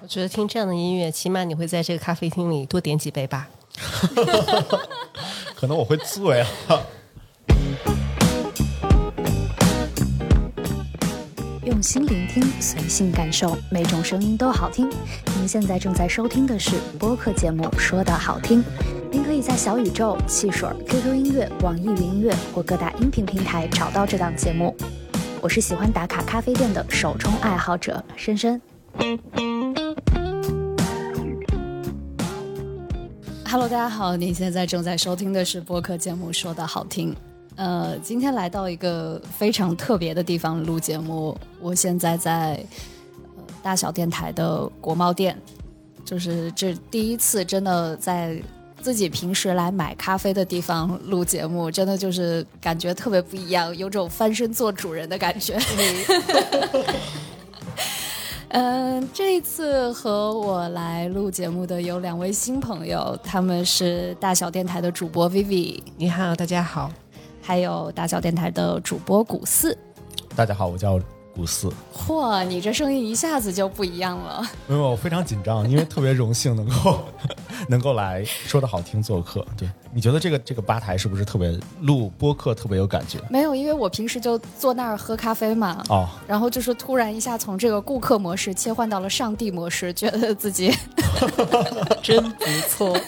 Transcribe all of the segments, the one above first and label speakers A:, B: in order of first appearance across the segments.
A: 我觉得听这样的音乐，起码你会在这个咖啡厅里多点几杯吧。
B: 可能我会醉啊。
C: 用心聆听，随性感受，每种声音都好听。您现在正在收听的是播客节目《说的好听》，您可以在小宇宙、汽水、QQ 音乐、网易云音乐或各大音频平台找到这档节目。我是喜欢打卡咖啡店的手冲爱好者深深。Hello，大家好，您现在正在收听的是播客节目《说的好听》。呃，今天来到一个非常特别的地方录节目。我现在在呃大小电台的国贸店，就是这第一次真的在自己平时来买咖啡的地方录节目，真的就是感觉特别不一样，有种翻身做主人的感觉。嗯，这一次和我来录节目的有两位新朋友，他们是大小电台的主播 Vivi，
A: 你好，大家好。
C: 还有大小电台的主播古四，
B: 大家好，我叫古四。
C: 嚯，你这声音一下子就不一样了。
B: 没有我非常紧张，因为特别荣幸能够 能够来说的好听做客。对，你觉得这个这个吧台是不是特别录播客特别有感觉？
C: 没有，因为我平时就坐那儿喝咖啡嘛。哦。然后就是突然一下从这个顾客模式切换到了上帝模式，觉得自己
A: 真不错。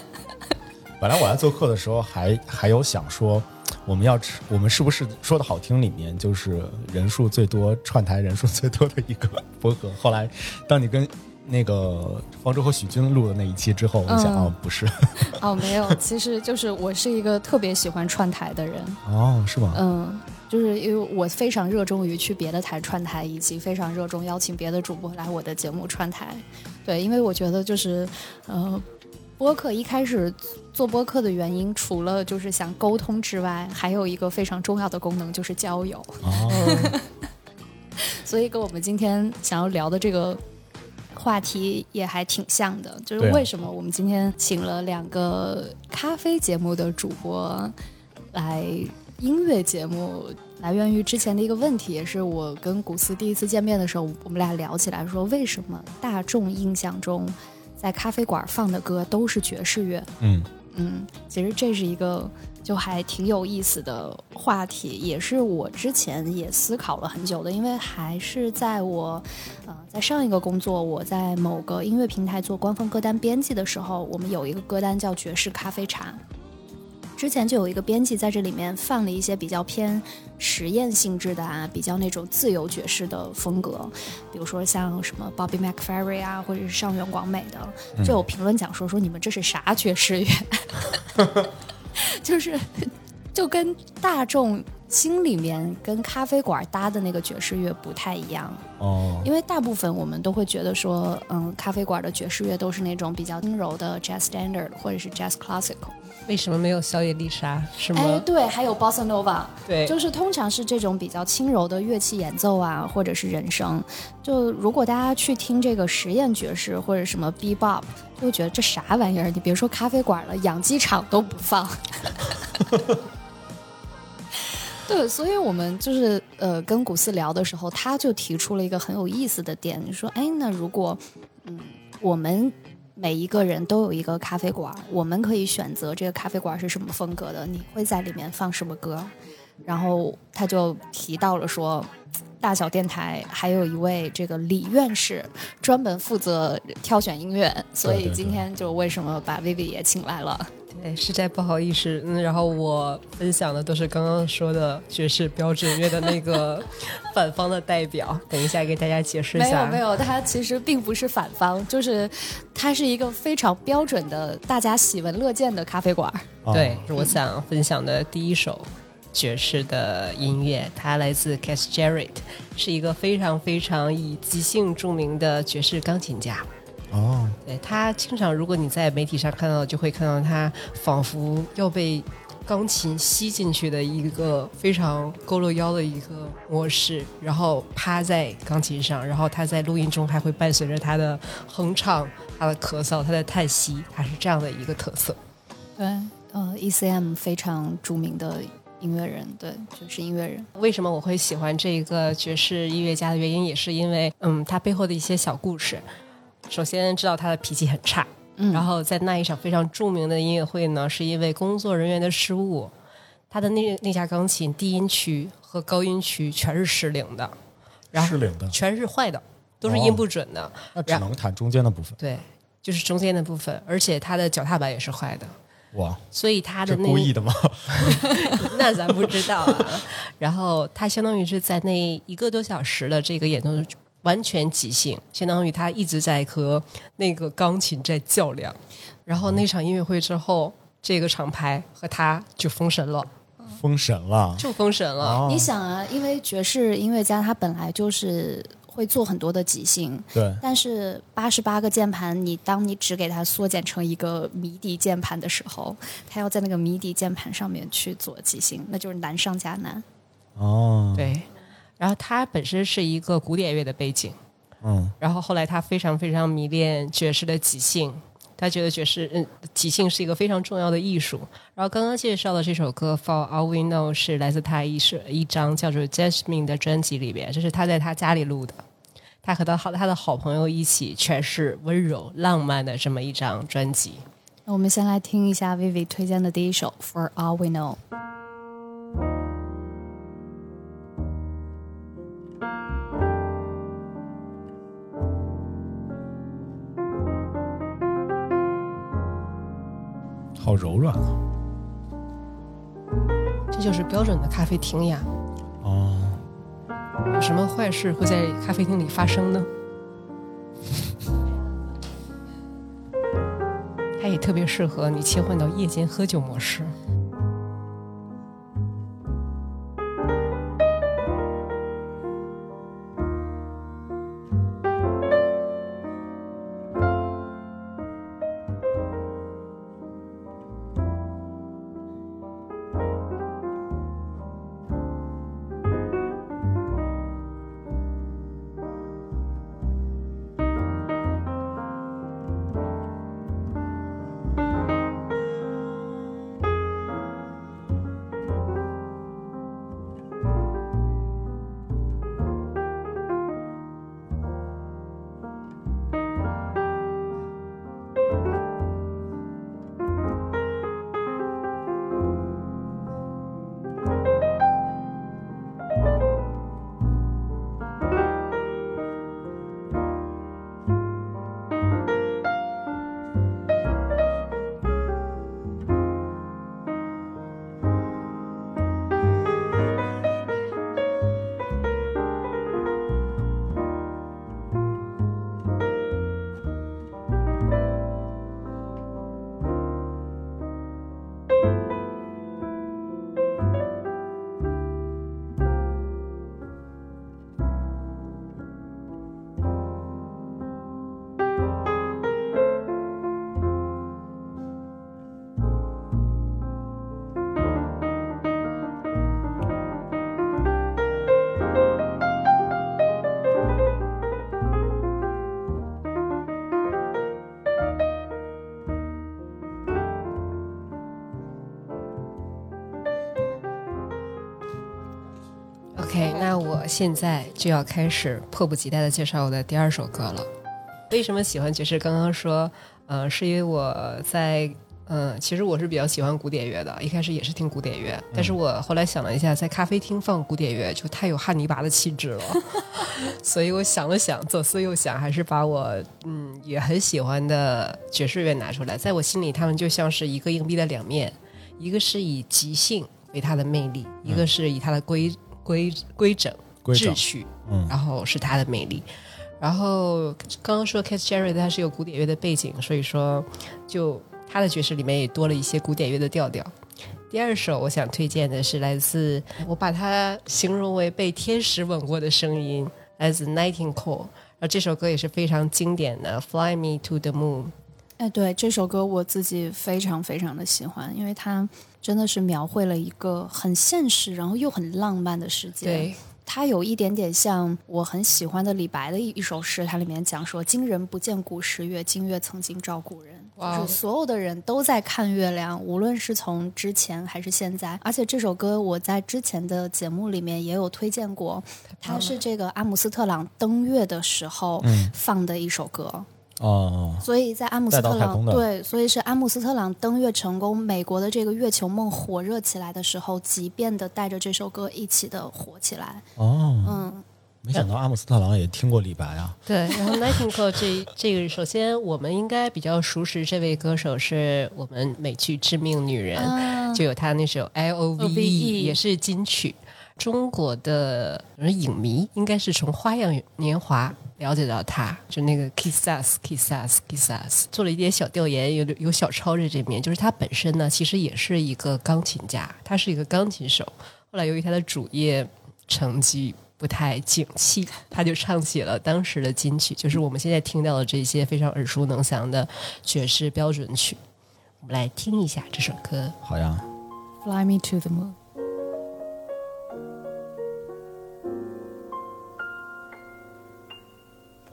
B: 本来我来做客的时候还还有想说。我们要吃，我们是不是说的好听？里面就是人数最多、串台人数最多的一个播客。后来，当你跟那个方舟和许军录的那一期之后，我想，哦，不是，
C: 哦，没有，其实就是我是一个特别喜欢串台的人。
B: 哦，是吗？
C: 嗯，就是因为我非常热衷于去别的台串台，以及非常热衷邀请别的主播来我的节目串台。对，因为我觉得就是，呃。播客一开始做播客的原因，除了就是想沟通之外，还有一个非常重要的功能就是交友。哦，所以跟我们今天想要聊的这个话题也还挺像的，就是为什么我们今天请了两个咖啡节目的主播来音乐节目，来源于之前的一个问题，也是我跟古斯第一次见面的时候，我们俩聊起来说，为什么大众印象中。在咖啡馆放的歌都是爵士乐。嗯嗯，其实这是一个就还挺有意思的话题，也是我之前也思考了很久的。因为还是在我呃在上一个工作，我在某个音乐平台做官方歌单编辑的时候，我们有一个歌单叫爵士咖啡茶。之前就有一个编辑在这里面放了一些比较偏实验性质的啊，比较那种自由爵士的风格，比如说像什么 Bobby McFerrin 啊，或者是上原广美的，就有评论讲说说你们这是啥爵士乐？就是就跟大众心里面跟咖啡馆搭的那个爵士乐不太一样哦，因为大部分我们都会觉得说，嗯，咖啡馆的爵士乐都是那种比较轻柔的 Jazz Standard 或者是 Jazz Classical。
A: 为什么没有小野丽莎？是吗？哎，
C: 对，还有 Bossa Nova，
A: 对，
C: 就是通常是这种比较轻柔的乐器演奏啊，或者是人声。就如果大家去听这个实验爵士或者什么 Bebop，就会觉得这啥玩意儿？你别说咖啡馆了，养鸡场都不放。对，所以我们就是呃跟古斯聊的时候，他就提出了一个很有意思的点，你说，哎，那如果嗯我们。每一个人都有一个咖啡馆，我们可以选择这个咖啡馆是什么风格的，你会在里面放什么歌？然后他就提到了说，大小电台还有一位这个李院士专门负责挑选音乐，所以今天就为什么把 Vivi 也请来了。
A: 对，实在不好意思，嗯，然后我分享的都是刚刚说的爵士标准乐的那个反方的代表，等一下给大家解释一
C: 下。没有没有，他其实并不是反方，就是它是一个非常标准的、大家喜闻乐见的咖啡馆。
A: 对，我想分享的第一首爵士的音乐，他来自 Cass Jarrett，是一个非常非常以即兴著名的爵士钢琴家。哦，对他经常，如果你在媒体上看到，就会看到他仿佛要被钢琴吸进去的一个非常佝偻腰的一个模式，然后趴在钢琴上，然后他在录音中还会伴随着他的哼唱、他的咳嗽、他的叹息，他是这样的一个特色。
C: 对，呃，ECM 非常著名的音乐人，对，就是音乐人。
A: 为什么我会喜欢这个爵士音乐家的原因，也是因为，嗯，他背后的一些小故事。首先知道他的脾气很差，然后在那一场非常著名的音乐会呢，是因为工作人员的失误，他的那那架钢琴低音区和高音区全是失灵的，然后
B: 失灵的
A: 全是坏的，都是音不准的，
B: 那只能弹中间的部分。
A: 对，就是中间的部分，而且他的脚踏板也是坏的。
B: 哇，
A: 所以他的
B: 这
A: 那
B: 故意的吗？
A: 那咱不知道啊。然后他相当于是在那一个多小时的这个演奏完全即兴，相当于他一直在和那个钢琴在较量。然后那场音乐会之后，这个厂牌和他就封神了，
B: 封神了，
A: 就封神了。
B: 哦
C: 你想啊，因为爵士音乐家他本来就是会做很多的即兴，
B: 对，
C: 但是八十八个键盘，你当你只给它缩减成一个迷笛键盘的时候，它要在那个迷笛键盘上面去做即兴，那就是难上加难。
B: 哦，，
A: 对，然后他本身是一个古典乐的背景，
B: 嗯，
A: 然后后来他非常非常迷恋爵士的即兴，他觉得爵士嗯即兴是一个非常重要的艺术。然后刚刚介绍的这首歌《For All We Know》是来自他一是一张叫做《Jasmine》的专辑里边，这是他在他家里录的。他和他好他的好朋友一起诠释温柔浪漫的这么一张专辑。
C: 那我们先来听一下 Vivi 推荐的第一首《For All We Know》。
B: 好柔软啊，
A: 这就是标准的咖啡厅呀。有什么坏事会在咖啡厅里发生呢？它也特别适合你切换到夜间喝酒模式。我现在就要开始迫不及待的介绍我的第二首歌了。为什么喜欢爵士？刚刚说，呃，是因为我在，嗯、其实我是比较喜欢古典乐的，一开始也是听古典乐，但是我后来想了一下，在咖啡厅放古典乐就太有汉尼拔的气质了，所以我想了想，左思右想，还是把我嗯也很喜欢的爵士乐拿出来，在我心里，他们就像是一个硬币的两面，一个是以即兴为它的魅力，一个是以它的规规规整
B: 规整
A: 秩序，
B: 嗯
A: 然后是它的魅力。然后刚刚说 Cass Jerry 他是有古典乐的背景，所以说就他的爵士里面也多了一些古典乐的调调。第二首我想推荐的是来自我把它形容为被天使吻过的声音，来自 Nightingale。然后这首歌也是非常经典的《Fly Me to the Moon》。
C: 哎，对这首歌我自己非常非常的喜欢，因为它真的是描绘了一个很现实，然后又很浪漫的世界。
A: 对，
C: 它有一点点像我很喜欢的李白的一一首诗，它里面讲说：“今人不见古时月，今月曾经照古人。”就是所有的人都在看月亮，无论是从之前还是现在。而且这首歌我在之前的节目里面也有推荐过，它是这个阿姆斯特朗登月的时候放的一首歌。
B: 哦，
C: 所以在阿姆斯特朗，对，所以是阿姆斯特朗登月成功，美国的这个月球梦火热起来的时候，即便的带着这首歌一起的火起来。
B: 哦，
C: 嗯，
B: 没想到阿姆斯特朗也听过李白啊。
A: 对，然后 Nightingale 这这个，首先我们应该比较熟识这位歌手，是我们美剧《致命女人》
C: 啊
A: 就有他那首 I O V E，也是金曲。中国的影迷应该是从《花样年华》了解到他，就那个 Kissas Kissas Kissas，做了一点小调研，有有小抄在这面。就是他本身呢，其实也是一个钢琴家，他是一个钢琴手。后来由于他的主业成绩不太景气，他就唱起了当时的金曲，就是我们现在听到的这些非常耳熟能详的爵士标准曲。我们来听一下这首歌。
B: 好呀
C: ，Fly me to the moon。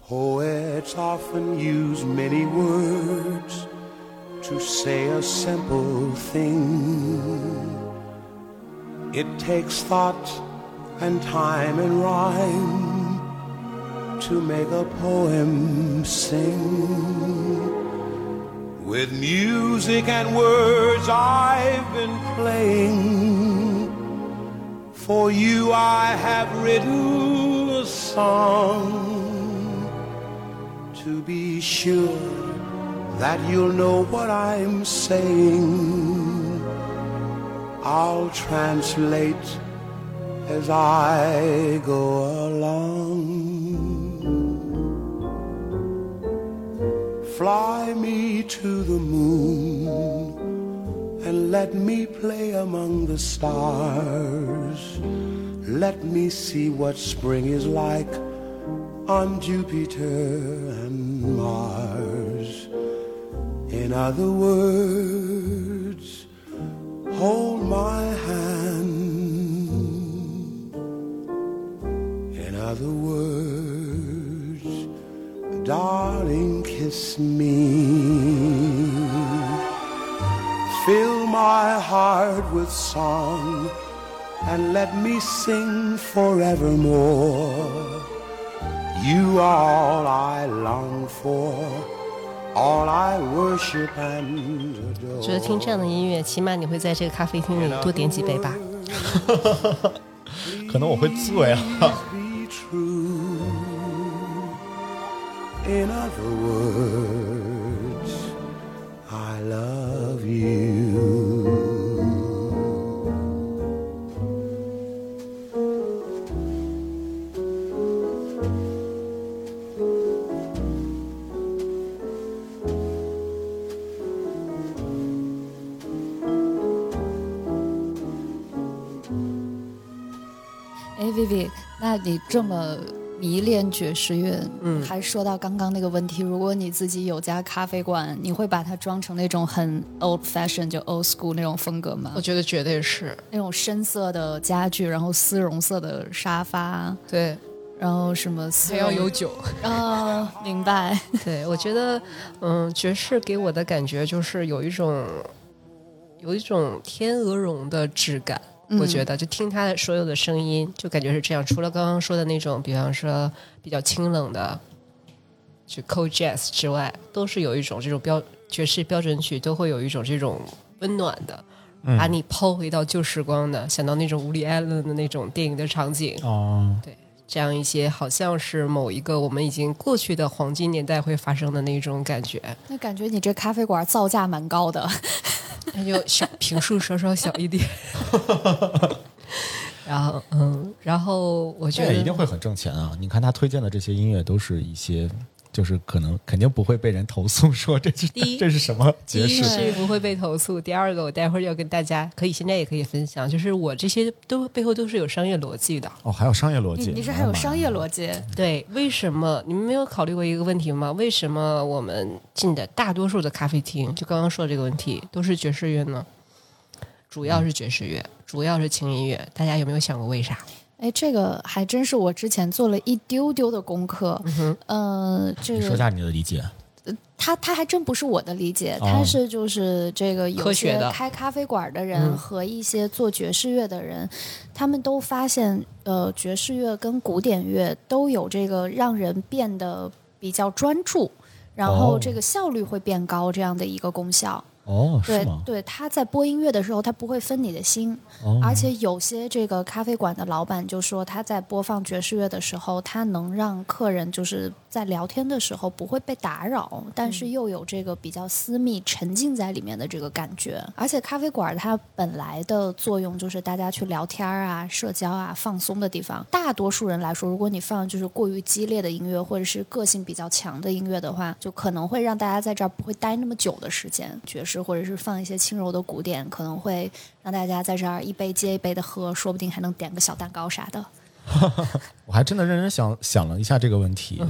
D: Poets often use many words to say a simple thing. It takes thought and time and rhyme to make a poem sing. With music and words I've been playing. For you I have written a song to be sure that you'll know what I'm saying. I'll translate as I go along. Fly me to the moon and let me play among the stars. Let me see what spring is like on Jupiter and Mars. In other words, hold my hand. In other words, darling, kiss me. Fill my heart with song and let me sing forevermore. You are all I long for, all I worship and adore.
A: 觉得听这样的音乐，起码你会在这个咖啡厅里多点几杯吧。
B: 可能我会醉啊。
D: be true. In other words,
C: 你这么迷恋爵士乐，嗯，还说到刚刚那个问题，如果你自己有家咖啡馆，你会把它装成那种很 old fashion 就 old school 那种风格吗
A: 我？觉得绝对是
C: 那种深色的家具，然后丝绒色的沙发，
A: 对，
C: 然后什么丝
A: 还
C: 绒
A: 要有酒。
C: 啊、明白。
A: 对，我觉得，嗯，爵士给我的感觉就是有一种，有一种天鹅绒的质感。我觉得，就听他的所有的声音，就感觉是这样。除了刚刚说的那种，比方说比较清冷的，就 cold jazz 之外，都是有一种这种标爵士标准曲，都会有一种这种温暖的，把你抛回到旧时光的，想到那种无里·艾伦的那种电影的场景。
B: 哦，
A: 对，这样一些好像是某一个我们已经过去的黄金年代会发生的那种感觉，
C: 那感觉你这咖啡馆造价蛮高的。
A: 那就小平数稍稍小一点。然后，嗯，然后我觉得
B: 一定会很挣钱啊！你看他推荐的这些音乐都是一些，就是可能肯定不会被人投诉说这是
A: 第一
B: 这是什么
A: 第一
B: 爵士。
A: 是不会被投诉，第二个我待会儿要跟大家可以现在也可以分享，就是我这些都背后都是有商业逻辑的。
B: 哦，还有商业逻辑，
C: 你你是还有商业逻辑？
A: 对，为什么你们没有考虑过一个问题吗？为什么我们进的大多数的咖啡厅，就刚刚说的这个问题，都是爵士乐呢？主要是爵士乐，主要是轻音乐，大家有没有想过为啥？
C: 哎，这个还真是我之前做了一丢丢的功课。呃，这个
B: 说下你的理解。
C: 他他还真不是我的理解，
B: 哦
C: 他是就是这个有些开咖啡馆的人
A: 嗯
C: 和一些做爵士乐的人，他们都发现，呃，爵士乐跟古典乐都有这个让人变得比较专注。然后
B: 哦
C: 这个效率会变高这样的一个功效。
B: 哦，
C: 对？对，他在播音乐的时候，他不会分你的心，
B: 哦
C: 而且有些这个咖啡馆的老板就说，他在播放爵士乐的时候，他能让客人就是在聊天的时候不会被打扰，但是又有这个比较私密、沉浸在里面的这个感觉。而且咖啡馆它本来的作用就是大家去聊天啊、社交啊、放松的地方。大多数人来说，如果你放就是过于激烈的音乐或者是个性比较强的音乐的话，就可能会让大家在这儿不会待那么久的时间。爵士或者是放一些轻柔的古典，可能会让大家在这儿一杯接一杯的喝，说不定还能点个小蛋糕啥的。
B: 我还真的认真想想了一下这个问题。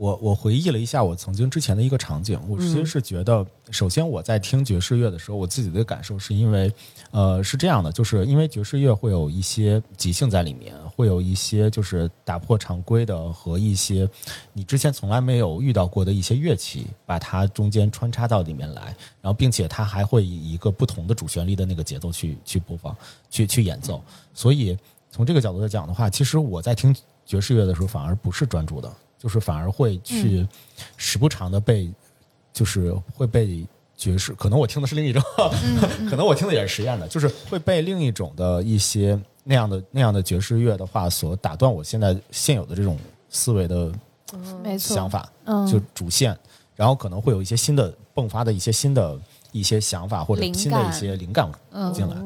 B: 我我回忆了一下我曾经之前的一个场景，我其实是觉得，首先我在听爵士乐的时候，我自己的感受是因为，呃，是这样的，就是因为爵士乐会有一些即兴在里面，会有一些就是打破常规的和一些你之前从来没有遇到过的一些乐器，把它中间穿插到里面来，然后并且它还会以一个不同的主旋律的那个节奏去去播放，去去演奏，所以从这个角度来讲的话，其实我在听爵士乐的时候反而不是专注的，就是反而会去时不常的被，就是会被爵士，可能我听的是另一种，可能我听的也是实验的，就是会被另一种的一些那样的那样的爵士乐的话所打断我现在现有的这种思维的
C: 没错，
B: 想法，
C: 嗯。
B: 就主线，然后可能会有一些新的迸发的一些新的一些想法或者新的一些灵感
C: 嗯。
B: 进来。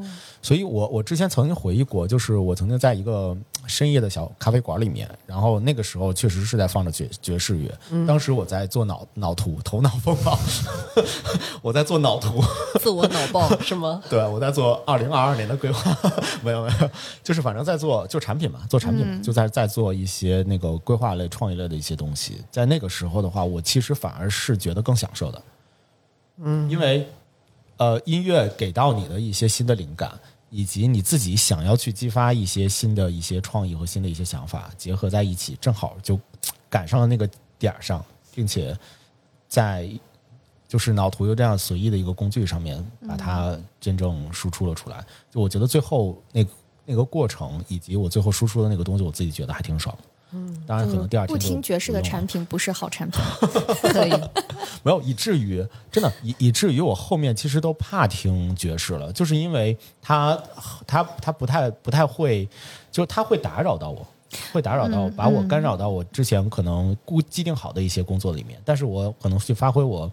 B: 所以我我之前曾经回忆过，就是我曾经在一个深夜的小咖啡馆里面，然后那个时候确实是在放着爵爵士乐。当时我在做脑脑图，头脑风暴，我在做脑图。
A: 自我脑爆是吗？
B: 对，我在做二零二二年的规划，没有没有，就是反正在做就产品嘛，做产品嘛，就在在做一些那个规划类、创意类的一些东西。在那个时候的话，我其实反而是觉得更享受的，嗯，因为呃，音乐给到你的一些新的灵感，以及你自己想要去激发一些新的一些创意和新的一些想法，结合在一起，正好就赶上了那个点儿上，并且在就是脑图又这样随意的一个工具上面，把它真正输出了出来。就我觉得最后那个那个过程，以及我最后输出的那个东西，我自己觉得还挺爽。嗯，当然可能第二天
C: 不听爵士的产品不是好产品。
A: 可以，
B: 没有，以至于真的以以至于我后面其实都怕听爵士了，就是因为他他他不太不太会，就是他会打扰到我，会打扰到我，把我干扰到我之前可能固既定好的一些工作里面，但是我可能去发挥我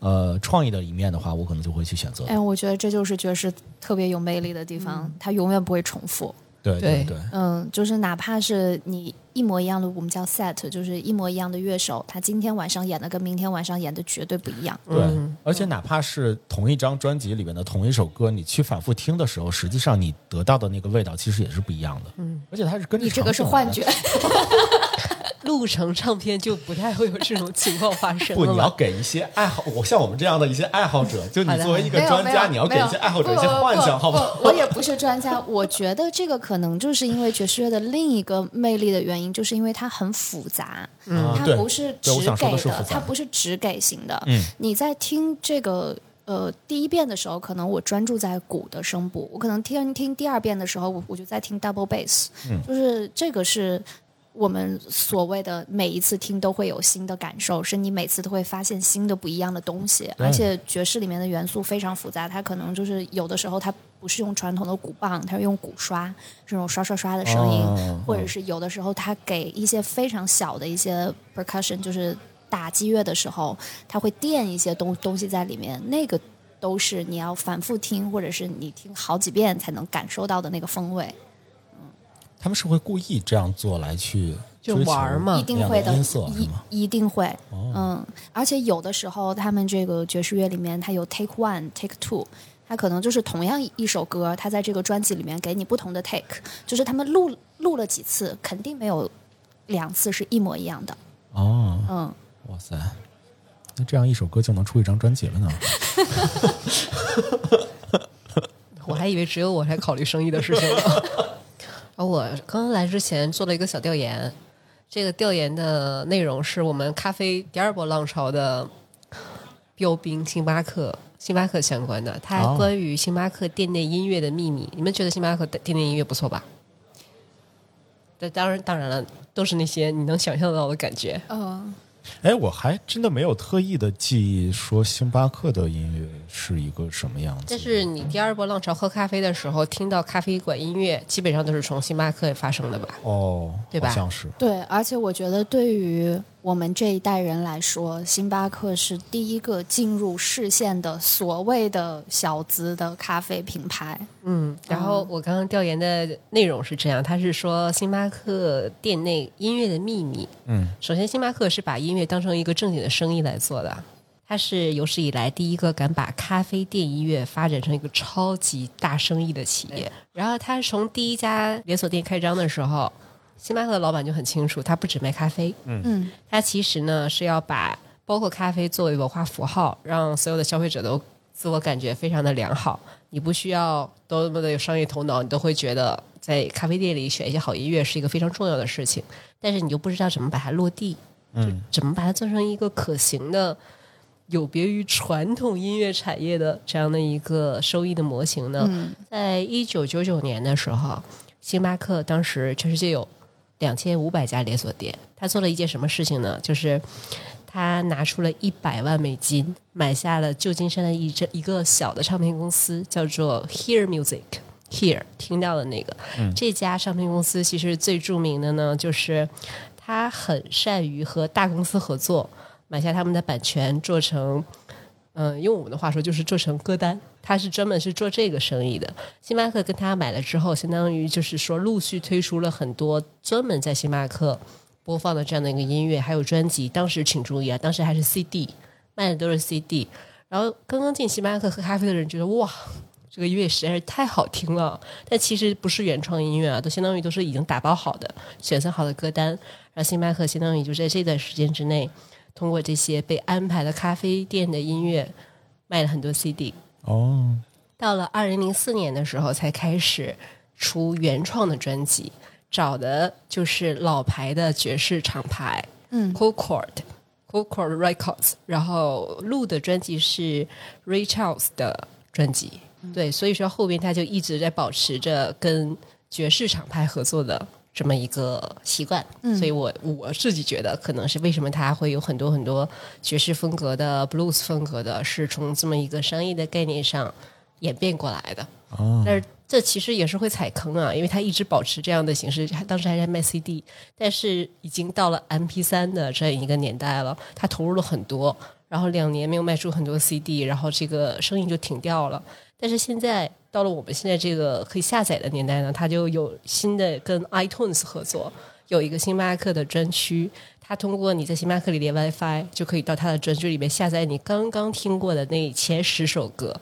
B: 呃创意的一面的话，我可能就会去选择。
C: 哎，我觉得这就是爵士特别有魅力的地方，它永远不会重复。
B: 对
A: 对
B: 对，
C: 嗯，就是哪怕是你一模一样的，我们叫 set，就是一模一样的乐手，他今天晚上演的跟明天晚上演的绝对不一样。
B: 对，而且哪怕是同一张专辑里面的同一首歌，你去反复听的时候，实际上你得到的那个味道其实也是不一样的。嗯，而且它是跟着
C: 你这个是幻觉，
A: 录成唱片就不太会有这种情况发生
B: 不，你要？给一些爱好，我像我们这样的一些爱好者，就你作为一个专家，你要给一些爱好者一些幻想，好不好？
C: 我也不是专家，我觉得这个可能就是因为爵士乐的另一个魅力的原因，就是因为它很复杂，
B: 嗯它
C: 不是只给
B: 的是复杂
C: 它不是只给型的。
B: 嗯
C: 你在听这个。呃，第一遍的时候，可能我专注在鼓的声部；我可能听听第二遍的时候，我我就在听 double bass，、嗯就是这个是我们所谓的每一次听都会有新的感受，是你每次都会发现新的不一样的东西。而且爵士里面的元素非常复杂，它可能就是有的时候它不是用传统的鼓棒，它是用鼓刷这种刷刷刷的声音，
B: 哦
C: 或者是有的时候它给一些非常小的一些 percussion，就是打击乐的时候，它会垫一些东东西在里面，那个。都是你要反复听，或者是你听好几遍才能感受到的那个风味。
B: 他们是会故意这样做来去
A: 就玩儿嘛
C: 一定会的，一？一定会，
B: 哦
C: 嗯，而且有的时候他们这个爵士乐里面，它有 take one、take two，它可能就是同样一首歌，它在这个专辑里面给你不同的 take，就是他们录录了几次，肯定没有两次是一模一样的，
B: 哦，
C: 嗯，
B: 哇塞，那这样一首歌就能出一张专辑了呢？
A: 我还以为只有我在考虑生意的事情呢。而我刚刚来之前做了一个小调研，这个调研的内容是我们咖啡第二波浪潮的标兵星巴克，星巴克相关的，它
B: 哦
A: 关于星巴克店内音乐的秘密。你们觉得星巴克的店内音乐不错吧？对，当然当然了，都是那些你能想象到的感觉。
C: 呃，
B: 哎，我还真的没有特意的记忆说星巴克的音乐是一个什么样子。
A: 但是你第二波浪潮喝咖啡的时候，听到咖啡馆音乐，基本上都是从星巴克发生的吧？
B: 哦，
A: 对吧
B: 好像是。
C: 对，而且我觉得对于我们这一代人来说，星巴克是第一个进入视线的所谓的小资的咖啡品牌。
A: 嗯，然后我刚刚调研的内容是这样，他是说星巴克店内音乐的秘密。
B: 嗯，
A: 首先，星巴克是把音乐当成一个正经的生意来做的，它是有史以来第一个敢把咖啡店音乐发展成一个超级大生意的企业。然后，他从第一家连锁店开张的时候，星巴克的老板就很清楚，他不只卖咖啡，
C: 嗯
A: 他其实呢是要把包括咖啡作为文化符号，让所有的消费者都自我感觉非常的良好。你不需要多么的有商业头脑，你都会觉得在咖啡店里选一些好音乐是一个非常重要的事情。但是你就不知道怎么把它落地，
B: 嗯，
A: 怎么把它做成一个可行的、有别于传统音乐产业的这样的一个收益的模型呢？
C: 嗯
A: 在一九九九年的时候，星巴克当时全世界有两千五百家连锁店，他做了一件什么事情呢？就是他拿出了一百万美金，买下了旧金山的一这一个小的唱片公司，叫做 Hear Music。Here 听到的那个，这家唱片公司其实最著名的呢，就是他很善于和大公司合作，买下他们的版权，做成嗯，用我们的话说就是做成歌单，他是专门是做这个生意的。星巴克跟他买了之后，相当于就是说陆续推出了很多专门在星巴克播放的这样的一个音乐，还有专辑。当时请注意啊，当时还是 CD，卖的都是 CD。然后刚刚进星巴克喝咖啡的人觉得哇，这个音乐实在是太好听了，但其实不是原创音乐啊，都相当于都是已经打包好的、选择好的歌单。然后星巴克相当于就在这段时间之内。通过这些被安排的咖啡店的音乐，卖了很多 CD。
B: 哦，
A: 到了二零零四年的时候，才开始出原创的专辑，找的就是老牌的爵士厂牌，
C: 嗯。
A: C o c o r d c o c o r d Records，然后录的专辑是 Ray Charles 的专辑。对，所以说后边他就一直在保持着跟爵士厂牌合作的这么一个习惯，所以我我自己觉得，可能是为什么他会有很多很多爵士风格的、blues 风格的，是从这么一个商业的概念上演变过来的。
B: 哦，
A: 但是这其实也是会踩坑啊，因为他一直保持这样的形式，他当时还在卖 CD，但是已经到了 MP 三的这样一个年代了，他投入了很多，然后两年没有卖出很多 CD，然后这个生意就停掉了。但是现在到了我们现在这个可以下载的年代呢，它就有新的跟 iTunes 合作，有一个星巴克的专区，它通过你在星巴克里连 WiFi，就可以到它的专区里面下载你刚刚听过的那前十首歌。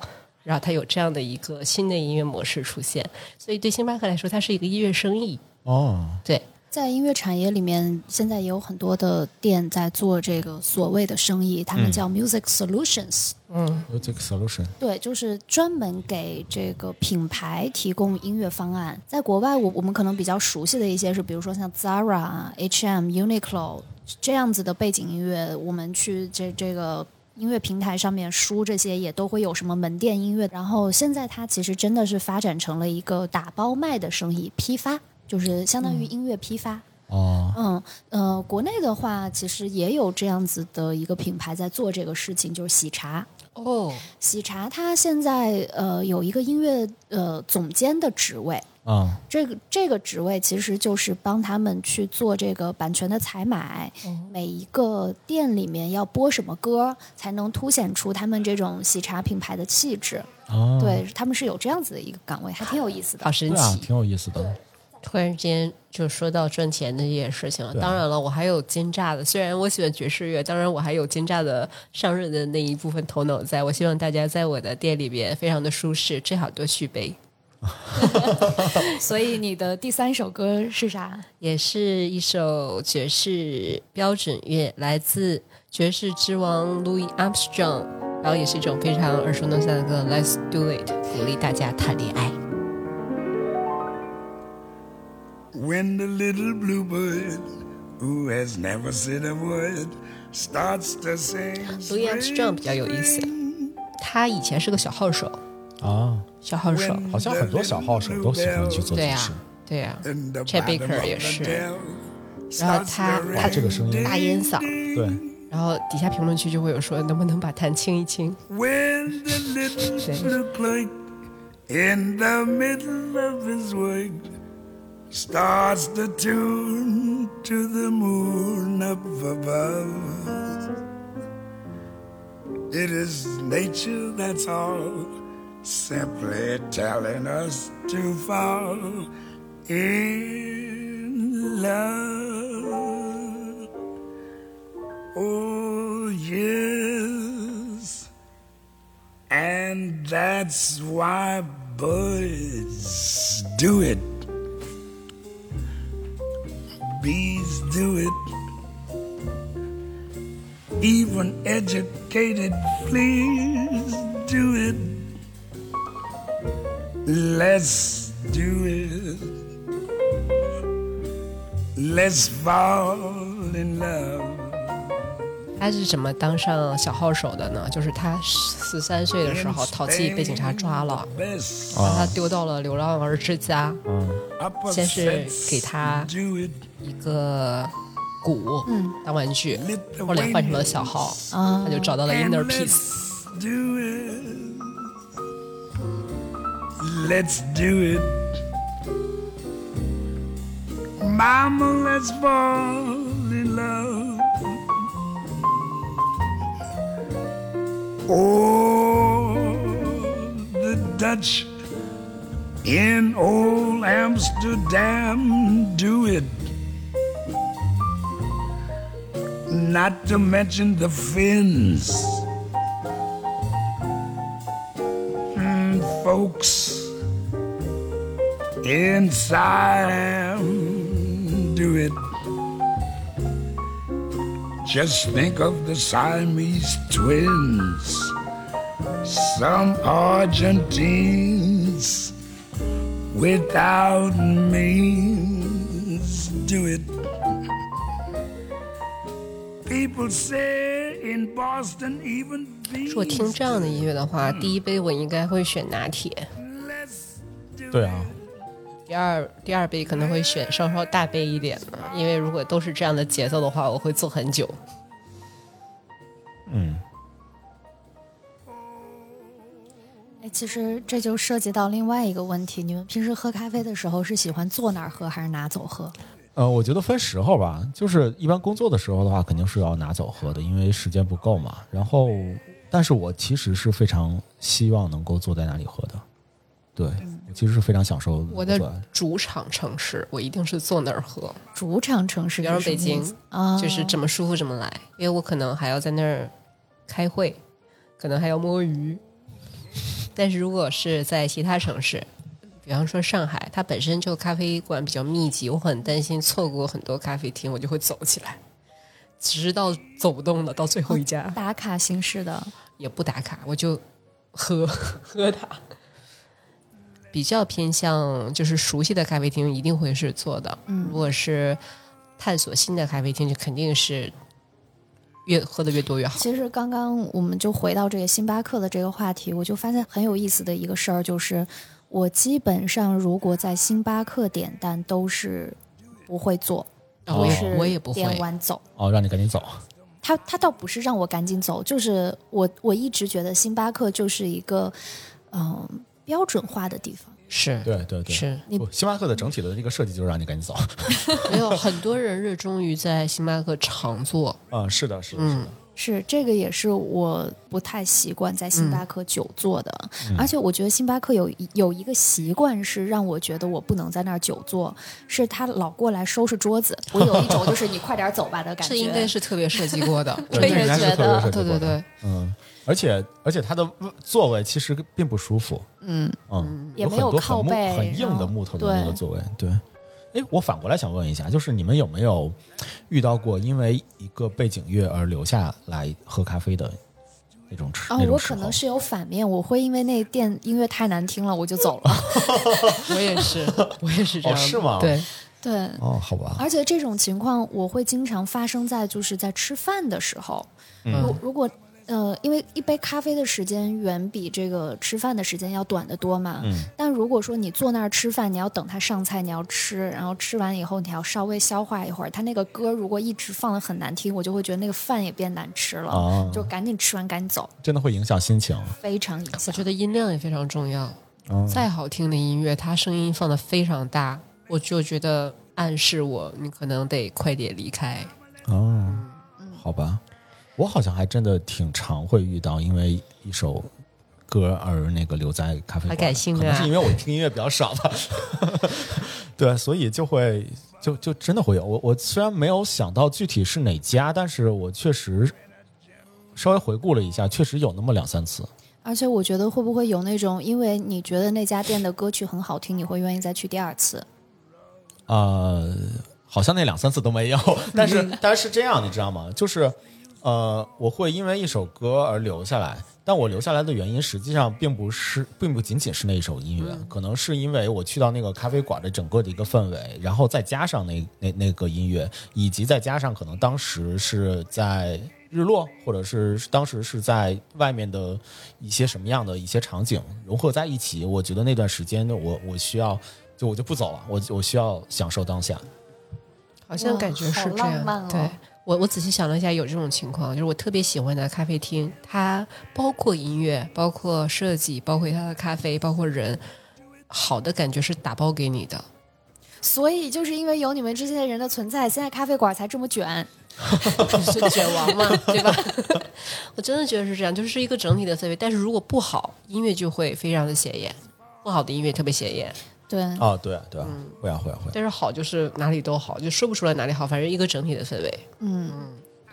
A: 然后它有这样的一个新的音乐模式出现，所以对星巴克来说，它是一个音乐生意。
B: 哦，
A: 对，
C: 在音乐产业里面，现在也有很多的店在做这个所谓的生意，他们叫 Music Solutions。
A: 嗯
B: ，，music solution，
C: 对，就是专门给这个品牌提供音乐方案。在国外，我我们可能比较熟悉的一些是，比如说像 Zara、H&M、Uniqlo 这样子的背景音乐，我们去这这个。音乐平台上面输这些也都会有什么门店音乐，然后现在它其实真的是发展成了一个打包卖的生意，批发就是相当于音乐批发。
B: 哦，
C: 嗯呃，国内的话其实也有这样子的一个品牌在做这个事情，就是喜茶。
A: 哦，
C: 喜茶它现在呃有一个音乐呃总监的职位，
B: 啊，
C: 这个这个职位其实就是帮他们去做这个版权的采买，每一个店里面要播什么歌，才能凸显出他们这种喜茶品牌的气质。
B: 哦，
C: 对他们是有这样子的一个岗位，还挺有意思的
A: 好。神奇！
B: 挺有意思的。
A: 突然之间就说到赚钱的这件事情了。当然了，我还有奸诈的，虽然我喜欢爵士乐，当然我还有奸诈的上任的那一部分头脑在。我希望大家在我的店里边非常的舒适，最好多续杯。
C: 所以你的第三首歌是啥？
A: 也是一首爵士标准乐，来自爵士之王 Louis Armstrong，然后也是一种非常耳熟能详的歌，Let's Do It，鼓励大家谈恋爱。
E: When the little bluebird, who has never said a word, starts to sing.
A: Louis Armstrong 比较有意思，他以前是个小号手，
B: 啊，
A: 小号手，
B: 好像很多小号手都喜欢去做
A: 对呀、
B: 这事。
A: 对呀、
E: the
A: Chet
E: bottom
A: Baker 也
E: the
A: 是然后他他
B: 这个声音
A: 大烟嗓，
B: 对，
A: 然后底下评论区就会有说，能不能把痰清一清
E: ？When starts to tune to the moon up above. It is nature that's all, simply telling us to fall in love. Oh, yes. And that's why birds do it. Bees do it. Even educated fleas do it. Let's do it. Let's fall in love.
A: 他是怎么当上小号手的呢？就是他十三岁的时候淘气被警察抓了，把他丢到了流浪儿之家，先是给他一个鼓当玩具，后来换成了小号，
C: 啊
A: 他就找到了 inner peace。
E: Let's do it. Mama, let's fall Oh, the Dutch in old Amsterdam do it. Not to mention the Finns. Mm, folks in Siam do it. Just think of the Siamese twins. Some Argentines without means do it. People say in Boston, even
A: 如果听这样的音乐的话，第一杯我应该会选拿铁，
E: Let's do
B: 对啊，
A: 第二第二杯可能会选稍稍大杯一点的，因为如果都是这样的节奏的话，我会坐很久。
B: 嗯，
C: 哎，其实这就涉及到另外一个问题：你们平时喝咖啡的时候是喜欢坐那儿喝还是拿走喝？
B: 呃，我觉得分时候吧，就是一般工作的时候的话，肯定是要拿走喝的，因为时间不够嘛。然后，但是我其实是非常希望能够坐在那里喝的，对，我其实是非常享受
A: 我的主场城市，我一定是坐那儿喝，
C: 主场城市
A: 比方说北京
C: 啊，
A: 就是怎么舒服怎么来，因为我可能还要在那儿开会，可能还要摸鱼。但是如果是在其他城市，比方说上海，它本身就咖啡馆比较密集，我很担心错过很多咖啡厅，我就会走起来，直到走不动了，到最后一家、
C: 打卡形式的。
A: 也不打卡，我就喝 喝它。比较偏向就是熟悉的咖啡厅一定会是做的，如果是探索新的咖啡厅，就肯定是越喝的越多越好。
C: 其实刚刚我们就回到这个星巴克的这个话题，我就发现很有意思的一个事儿，就是我基本上如果在星巴克点单都是不会做，
A: 哦
C: 我是
A: 我也不会
C: 点完走。
B: 哦，让你赶紧走。
C: 他他倒不是让我赶紧走，就是我我一直觉得星巴克就是一个嗯、标准化的地方。
A: 是，
B: 对对对，
A: 是。
B: 不，星巴克的整体的这个设计就是让你赶紧走。
A: 没有很多人热衷于在星巴克常坐，
B: 啊，是的，是的，是的。
C: 是这个也是我不太习惯在星巴克久坐的，而且我觉得星巴克有一有一个习惯是让我觉得我不能在那儿久坐，是他老过来收拾桌子，我有一种就是你快点走吧的感觉。
A: 这应该是特别设计过的。
C: 我也
B: 这应该
C: 觉得
A: 对对对，
B: 嗯，而且而且它的座位其实并不舒服，
C: 嗯，
B: 嗯，
C: 也没有靠背
B: 很硬的木头的那个座位，对。哎，我反过来想问一下，就是你们有没有遇到过因为一个背景乐而留下来喝咖啡的那种时、
C: 啊、
B: 那种时候？
C: 我可能？是有反面，我会因为那店音乐太难听了，我就走了。
A: 我也是，我也是这样
B: 是吗？
A: 对，
C: 对，
B: 哦，好吧，
C: 而且这种情况我会经常发生在就是在吃饭的时候。
B: 嗯。
C: 如如果呃，因为一杯咖啡的时间远比这个吃饭的时间要短得多嘛。
B: 嗯。
C: 但如果说你坐那儿吃饭，你要等他上菜，你要吃，然后吃完以后你要稍微消化一会儿。它那个歌如果一直放的很难听，我就会觉得那个饭也变难吃了。
B: 哦
C: 就赶紧吃完赶紧走，
B: 真的会影响心情。
C: 非常影响
A: 我。觉得音量也非常重要。
B: 嗯
A: 再好听的音乐，它声音放的非常大，我就觉得暗示我你可能得快点离开。
B: 哦，好吧，我好像还真的挺常会遇到，因为一首歌而那个留在咖啡馆，
A: 好感性啊
B: 可能是因为我听音乐比较少吧。对，所以就会就就真的会有。我我虽然没有想到具体是哪家，但是我确实稍微回顾了一下，确实有那么两三次。
C: 而且我觉得会不会有那种，因为你觉得那家店的歌曲很好听，你会愿意再去第二次？
B: 呃，好像那两三次都没有，但是但是是这样，你知道吗？就是呃，我会因为一首歌而留下来，但我留下来的原因实际上并不是，并不仅仅是那一首音乐，可能是因为我去到那个咖啡馆的整个的一个氛围，然后再加上那那那个音乐，以及再加上可能当时是在。日落，或者是当时是在外面的一些什么样的一些场景融合在一起，我觉得那段时间我我需要，就我就不走了，我我需要享受当下。
A: 好像感觉是这样。
C: 浪漫哦
A: 对我，我仔细想了一下，有这种情况，就是我特别喜欢的咖啡厅，它包括音乐，包括设计，包括它的咖啡，包括人，好的感觉是打包给你的。
C: 所以就是因为有你们这些人的存在，现在咖啡馆才这么卷。
A: 是卷王嘛，对吧？我真的觉得是这样，就是一个整体的氛围。但是如果不好，音乐就会非常的显眼，不好的音乐特别显眼。
C: 对，
B: 啊，对啊，对啊，会啊，会啊，会啊。
A: 但是好就是哪里都好，就说不出来哪里好，反正一个整体的氛围。
C: 嗯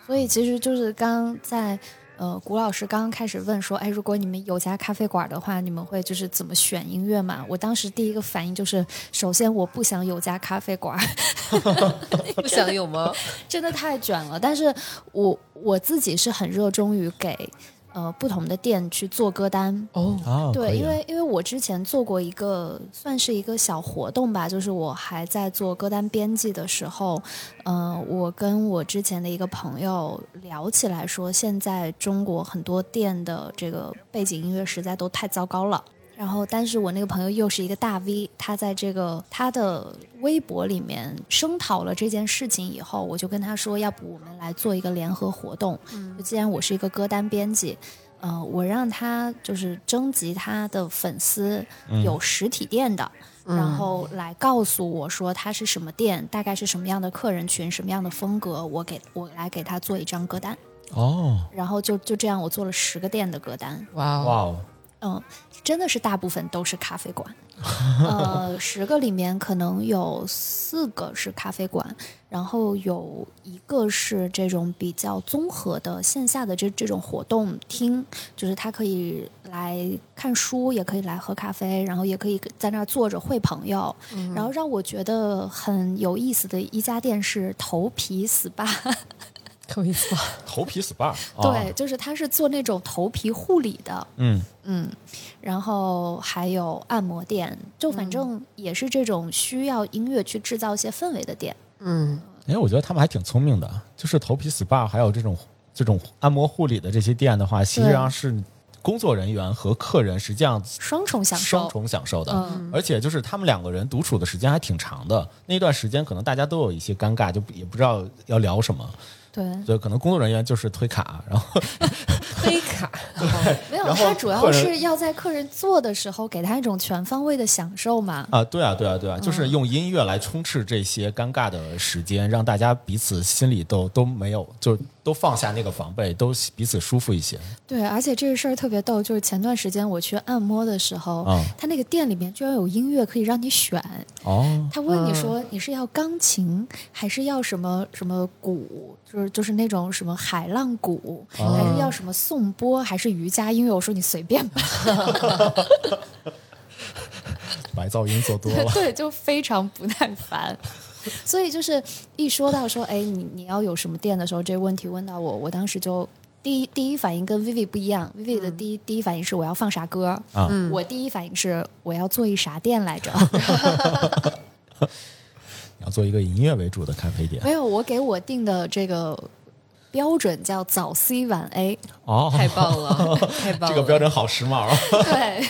C: 所以其实就是刚刚在呃，谷老师刚刚开始问说，哎，如果你们有家咖啡馆的话，你们会就是怎么选音乐嘛？我当时第一个反应就是，首先我不想有家咖啡馆，
A: 不想有吗？
C: 真的太卷了。但是我我自己是很热衷于给呃不同的店去做歌单。
A: 哦，
C: 对，
B: 啊
C: 因为因为我之前做过一个算是一个小活动吧，就是我还在做歌单编辑的时候，呃，我跟我之前的一个朋友聊起来说，现在中国很多店的这个背景音乐实在都太糟糕了。然后，但是我那个朋友又是一个大 V，他在这个他的微博里面声讨了这件事情以后，我就跟他说，要不我们来做一个联合活动。就既然我是一个歌单编辑，呃，我让他就是征集他的粉丝有实体店的，然后来告诉我说他是什么店，大概是什么样的客人群，什么样的风格，我给我来给他做一张歌单。
B: 哦，
C: 然后就就这样，我做了十个店的歌单。
A: 哇
B: 哇
A: 哦，
B: 哦，
C: 嗯，真的是大部分都是咖啡馆。呃，十个里面可能有四个是咖啡馆，然后有一个是这种比较综合的线下的这这种活动厅，就是他可以来看书，也可以来喝咖啡，然后也可以在那儿坐着会朋友。然后让我觉得很有意思的一家店是头皮 SPA。
A: 有意思吧？
B: 头皮 SPA，啊。
C: 对，，就是他是做那种头皮护理的，
B: 嗯，
C: 嗯，然后还有按摩店，就反正也是这种需要音乐去制造一些氛围的店。
A: 嗯，
B: 哎，我觉得他们还挺聪明的，就是头皮 SPA 还有这种这种按摩护理的这些店的话，实际上是工作人员和客人实际上
C: 双重享受。
B: 双，重享受的，
C: 嗯。
B: 而且就是他们两个人独处的时间还挺长的，那段时间可能大家都有一些尴尬，就也不知道要聊什么，
C: 对，
B: 就可能工作人员就是推卡，然后
A: 推卡，
C: 没有，
B: 然后
C: 他主要是要在客人坐的时候给他一种全方位的享受嘛。
B: 啊，对啊，对啊，对啊，就是用音乐来充斥这些尴尬的时间，让大家彼此心里都都没有，就都放下那个防备，都彼此舒服一些。
C: 对，而且这个事儿特别逗，就是前段时间我去按摩的时候，
B: 嗯。
C: 他那个店里面居然有音乐可以让你选。
B: 哦，
C: 他问你说你是要钢琴还是要什么什么鼓，就是就是那种什么海浪鼓，还是要什么颂钵，还是瑜伽音乐？我说你随便吧。
B: 白噪音做多了。
C: 对，就非常不耐烦。所以就是一说到说，哎，你你要有什么店的时候，这个问题问到我，我当时就第一第一反应跟 Vivi 不一样，Vivi 的第一、第一反应是我要放啥歌，
B: 嗯
C: 我第一反应是我要做一啥店来着。
B: 要做一个以音乐为主的咖啡店
C: 没有，我给我定的这个标准叫早 C 晚 A。
B: 哦，
A: 太棒了，太棒了！
B: 这个标准好时髦。
C: 对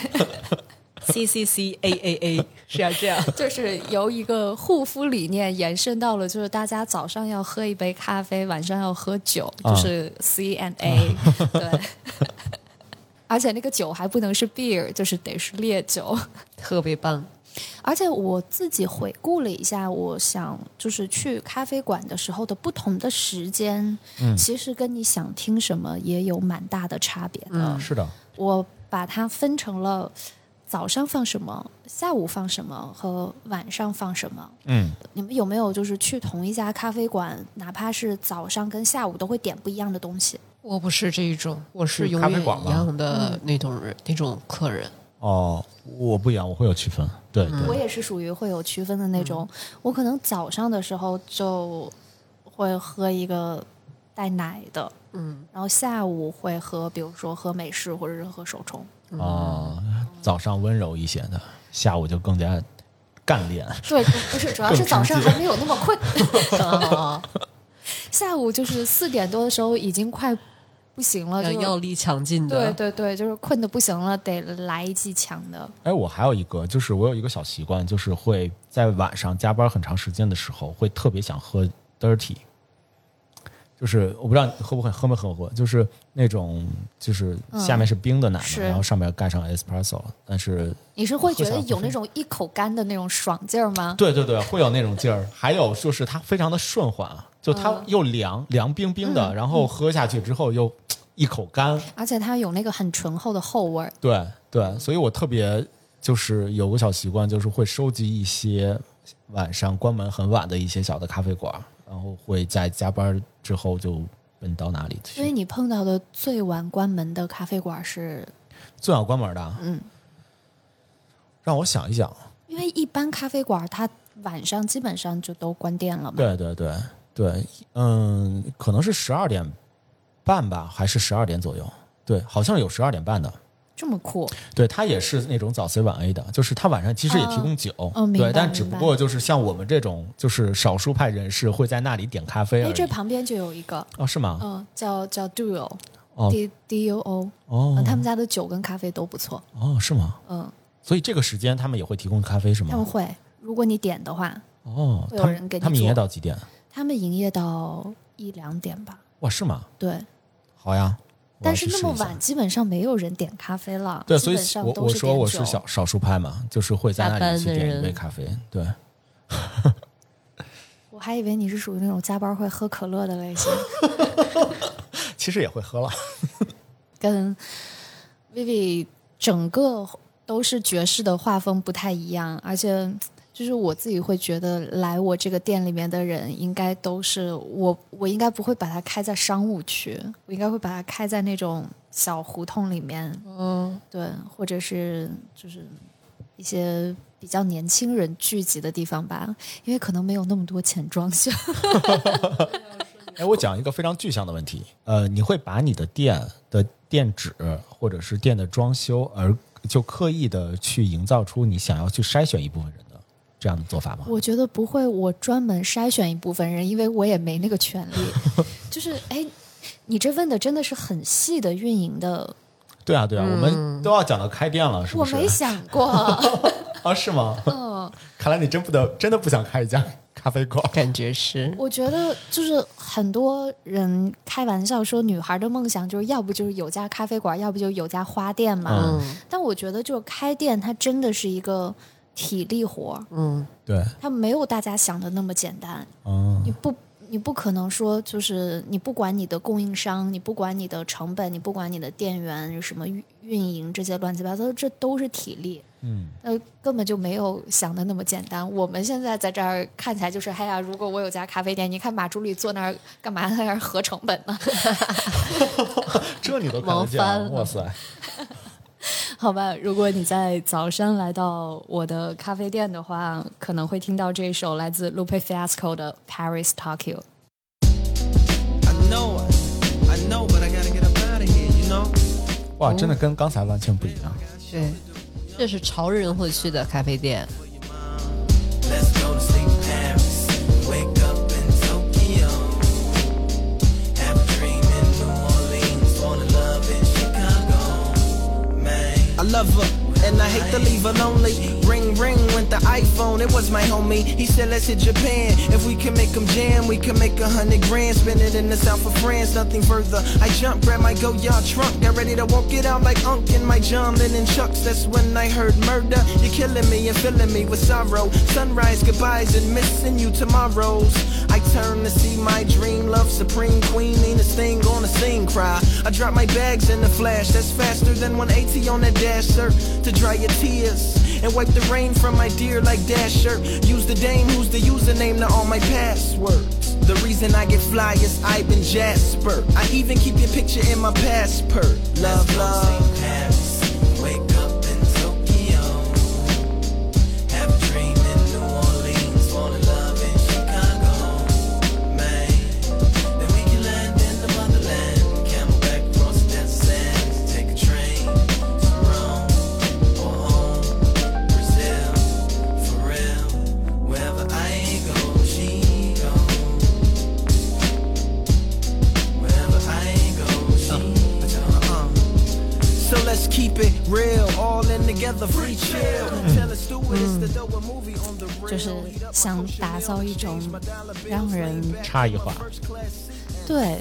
A: ，C C C A A A 是要这样。
C: 就是由一个护肤理念延伸到了，就是大家早上要喝一杯咖啡，晚上要喝酒，
B: 啊
C: 就是 C and A。对，而且那个酒还不能是 beer，就是得是烈酒。
A: 特别棒。
C: 而且我自己回顾了一下，我想就是去咖啡馆的时候的不同的时间，其实跟你想听什么也有蛮大的差别的。
B: 是的，
C: 我把它分成了早上放什么、下午放什么和晚上放什么。
B: 嗯，
C: 你们有没有就是去同一家咖啡馆，哪怕是早上跟下午都会点不一样的东西？
A: 我不是这一种，我是
B: 是
A: 永远
B: 咖啡馆
A: 一样的那种人，那种客人。
B: 哦，我不一样，我会有区分。对对，
C: 我也是属于会有区分的那种。我可能早上的时候就会喝一个带奶的，
A: 嗯，
C: 然后下午会喝，比如说喝美式或者是喝手冲。
B: 哦，早上温柔一些的，下午就更加干练。
C: 对，不是，主要是早上还没有那么困。
A: 啊，
C: 下午就是四点多的时候已经快不行了，就
A: 要要力强劲的。
C: 对对对，就是困的不行了，得来一剂强的。
B: 哎，我还有一个，就是我有一个小习惯，就是会在晚上加班很长时间的时候，会特别想喝 dirty。就是我不知道你喝不喝，喝没喝过，就是那种就是下面是冰的奶然后上面盖上 espresso，但是
C: 你是会觉得有那种一口干的那种爽劲儿吗？
B: 对对对，会有那种劲儿。还有就是它非常的顺滑，就它又凉、凉冰冰的，然后喝下去之后又一口干。
C: 而且它有那个很醇厚的后味儿。
B: 对对，所以我特别就是有个小习惯，就是会收集一些晚上关门很晚的一些小的咖啡馆，然后会在加班之后就奔到哪里去。
C: 所以你碰到的最晚关门的咖啡馆是？
B: 最晚关门的，
C: 嗯，
B: 让我想一想。
C: 因为一般咖啡馆它晚上基本上就都关店了嘛。
B: 对对对对，嗯，可能是十二点半吧，还是十二点左右？对，好像有十二点半的。
C: 这么酷，
B: 对，它也是那种早 C 晚 A 的，就是它晚上其实也提供酒，对，但只不过就是像我们这种就是少数派人士会在那里点咖啡而
C: 哎，
B: 已。
C: 这旁边就有一个，
B: 哦，是吗？
C: 嗯、叫叫 Duo。
B: 哦
C: D D U O，
B: 哦
C: 嗯他们家的酒跟咖啡都不错，
B: 哦，是吗？
C: 嗯，
B: 所以这个时间他们也会提供咖啡是吗？
C: 他们会，如果你点的话，
B: 哦，
C: 会有
B: 他
C: 人给
B: 他们营业到几点？
C: 他们营业到一两点吧，
B: 哇，是吗？
C: 对，
B: 好呀。
C: 但是那么晚，基本上没有人点咖啡了，
B: 对，所以
C: 基本上
B: 我我
C: 都是点
B: 说我是
C: 小
B: 少少数派嘛，就是会在那里去点一杯咖啡。对，
C: 我还以为你是属于那种加班会喝可乐的类型，
B: 其实也会喝了。
C: 跟 Vivi 整个都是爵士的画风不太一样，而且就是我自己会觉得来我这个店里面的人，应该都是我，我应该不会把它开在商务区，我应该会把它开在那种小胡同里面，
A: 嗯，
C: 对，或者是就是一些比较年轻人聚集的地方吧，因为可能没有那么多钱装修。
B: 哎，我讲一个非常具象的问题，呃，你会把你的店的店址或者是店的装修，而就刻意的去营造出你想要去筛选一部分人的这样的做法吗？
C: 我觉得不会，我专门筛选一部分人，因为我也没那个权利。就是哎，你这问的真的是很细的运营的，
B: 对啊，对啊，我们都要讲到开店了，是不是？
C: 我没想过。
B: 啊，是吗？
C: 嗯，
B: 看来你真不得真的不想开一家咖啡馆。
A: 感觉是。
C: 我觉得就是很多人开玩笑说，女孩的梦想就是要不就是有家咖啡馆，要不就有家花店嘛。
A: 嗯
C: 但我觉得就是开店，它真的是一个体力活儿，
A: 嗯，
B: 对，
C: 它没有大家想的那么简单。
B: 嗯
C: 你不，你不可能说就是你不管你的供应商，你不管你的成本，你不管你的店员什么运运营这些乱七八糟，这都是体力。
B: 嗯，
C: 呃，根本就没有想的那么简单。我们现在在这儿看起来就是，哎呀，如果我有家咖啡店，你看马助理坐那儿干嘛在那儿合成本呢？
B: 这你都看
A: 忙
B: 得见哇塞！
C: 好吧，如果你在早上来到我的咖啡店的话，可能会听到这一首来自 Lupe Fiasco 的《Paris Tokyo》。
F: I know, I know, but I gotta get up out of here, you know?
B: 哇，真的跟刚才完全不一样。
A: 对，这是潮人会去的咖啡店。
F: Love her. And I hate to leave her lonely. Ring, ring went the iPhone, it was my homie. He said, let's hit Japan. If we can make them jam, we can make a hundred grand. Spend it in the south of France, nothing further. I jump, grab my go yard trunk, got ready to walk it out like Unk in my John Lennon chucks. That's when I heard murder. You're killing me and filling me with sorrow. Sunrise goodbyes and missing you tomorrows. I turn to see my dream, love supreme queen, ain't a thing on the scene cry. I drop my bags in the flash, that's faster than 180 on that dash, sir. To dry your tears and wipe the rain from my dear like Dasher. Use the dame who's the username to all my passwords. The reason I get fly is I've been Jasper. I even keep your picture in my passport. Love, love.
C: 打造一种让人
B: 差异化，
C: 对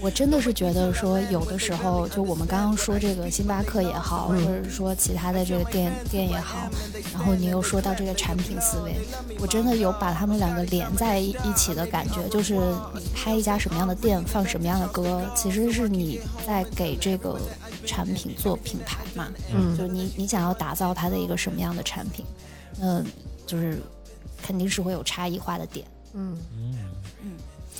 C: 我真的是觉得说，有的时候就我们刚刚说这个星巴克也好，或者是说其他的这个店店也好，然后你又说到这个产品思维，我真的有把他们两个连在一一起的感觉。就是你开一家什么样的店，放什么样的歌，其实是你在给这个产品做品牌嘛。嗯，就是你你想要打造它的一个什么样的产品，嗯就是肯定是会有差异化的点。
B: 嗯嗯嗯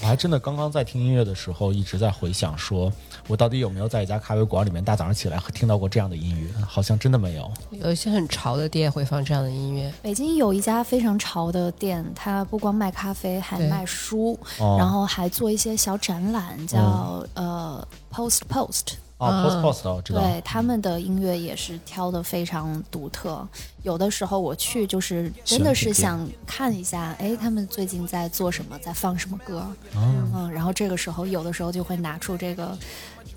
B: 我还真的刚刚在听音乐的时候，一直在回想说，我到底有没有在一家咖啡馆里面大早上起来听到过这样的音乐？好像真的没有。
A: 有一些很潮的店会放这样的音乐，
C: 北京有一家非常潮的店，它不光卖咖啡，还卖书，
B: 哦
C: 然后还做一些小展览，叫、呃 Post Post。
B: 哦，Post Post 我知道。
C: 对他们的音乐也是挑的非常独特，有的时候我去就是真的是想看一下，哎，他们最近在做什么，在放什么歌，嗯，然后这个时候有的时候就会拿出这个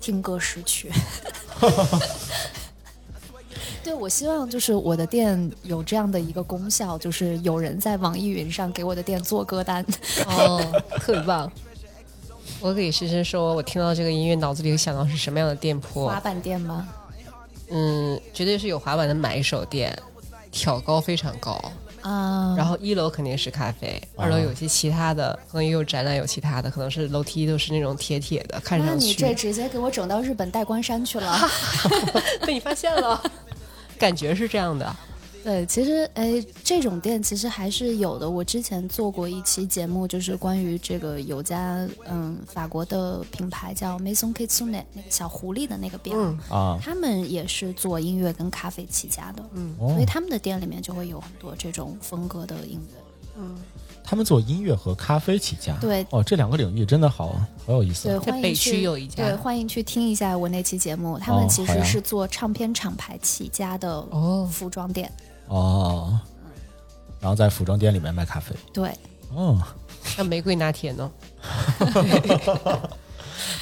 C: 听歌识曲。对，我希望就是我的店有这样的一个功效，就是有人在网易云上给我的店做歌单。
A: 哦，特别棒。我给诗诗说，我听到这个音乐，脑子里想到是什么样的店铺？
C: 滑板店吗？
A: 嗯，绝对是有滑板的买手店，挑高非常高。
C: 啊、
A: 然后一楼肯定是咖啡，二楼有些其他的，可能也有展览，有其他的，可能是楼梯都是那种铁铁的，看
C: 那
A: 上去
C: 你这直接给我整到日本代官山去了。
A: 被你发现了，感觉是这样的。
C: 对，其实哎，这种店其实还是有的。我之前做过一期节目，就是关于这个有家嗯法国的品牌叫 Maison Kitsune 那个小狐狸的那个店，
A: 嗯
B: 啊，
C: 他们也是做音乐跟咖啡起家的，嗯，
B: 哦
C: 所以他们的店里面就会有很多这种风格的音乐。
B: 嗯他们做音乐和咖啡起家，
C: 对
B: 哦，这两个领域真的好好有意思
C: 对，
B: 啊。
C: 欢迎
A: 北
C: 去
A: 区有一家
C: 对，欢迎去听一下我那期节目。他
B: 哦
C: 们其实是做唱片厂牌起家的
A: 哦
C: 服装店，
B: 哦，然后在服装店里面卖咖啡，
C: 对。
B: 哦，
A: 那玫瑰拿铁呢？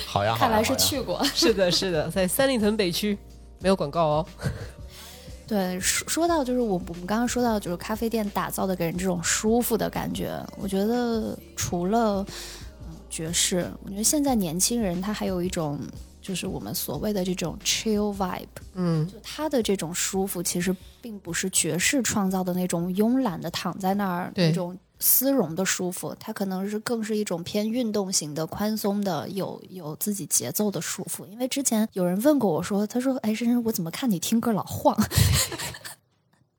B: 好呀，
C: 看来是去过。
A: 是的，是的，在三里屯北区，没有广告哦。
C: 对，说说到就是我我们刚刚说到就是咖啡店打造的给人这种舒服的感觉，我觉得除了嗯爵士，我觉得现在年轻人他还有一种就是我们所谓的这种 chill vibe，
A: 嗯，
C: 就他的这种舒服其实并不是爵士创造的那种慵懒的躺在那儿那种丝绒的舒服，它可能是更是一种偏运动型的、宽松的、有有自己节奏的舒服。因为之前有人问过我说，他说：“哎，深深，我怎么看你听歌老晃？”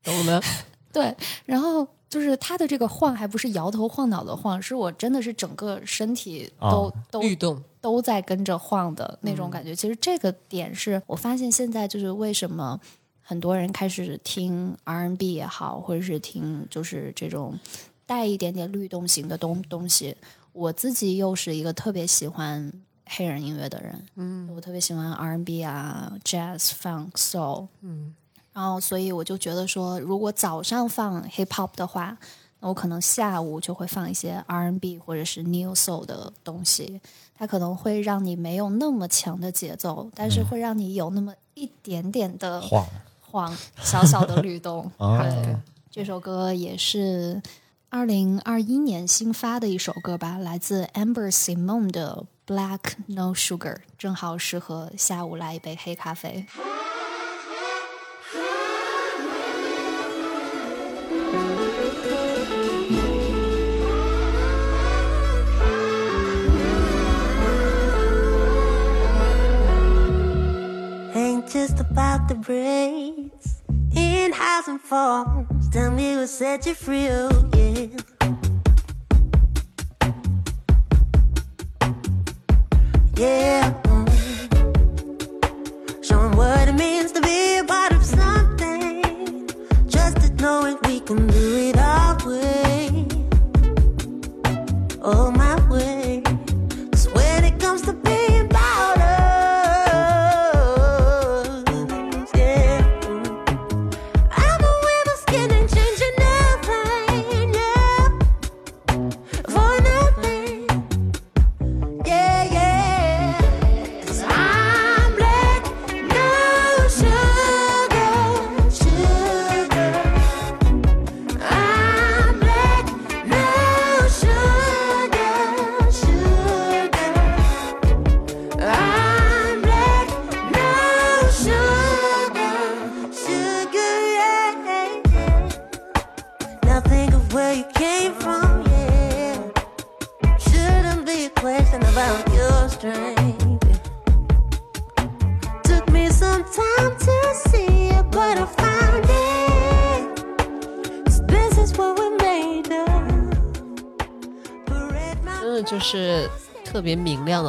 A: 懂了。
C: 对，然后就是他的这个晃，还不是摇头晃脑的晃，是我真的是整个身体都、
B: 啊
C: 都
A: 律动，
C: 都在跟着晃的那种感觉。其实这个点是我发现现在就是为什么很多人开始听 R&B 也好，或者是听就是这种带一点点律动型的东东西。我自己又是一个特别喜欢黑人音乐的人，嗯，我特别喜欢 R&B 啊、Jazz、Funk、Soul，嗯，然后所以我就觉得说，如果早上放 Hip Hop 的话，那我可能下午就会放一些 R&B 或者是 New Soul 的东西，它可能会让你没有那么强的节奏，但是会让你有那么一点点的
B: 晃，
C: 晃，小小的律动。
B: 哦
C: 对，这首歌也是二零二一年新发的一首歌吧，来自 Amber Simone 的《Black No Sugar》，正好适合下午来一杯黑咖啡。
G: About the braids in highs and falls. Tell me what set you free, oh yeah. Yeah. mm. Showing what it means to be a part of something. Just knowing we can do it our way. Oh, my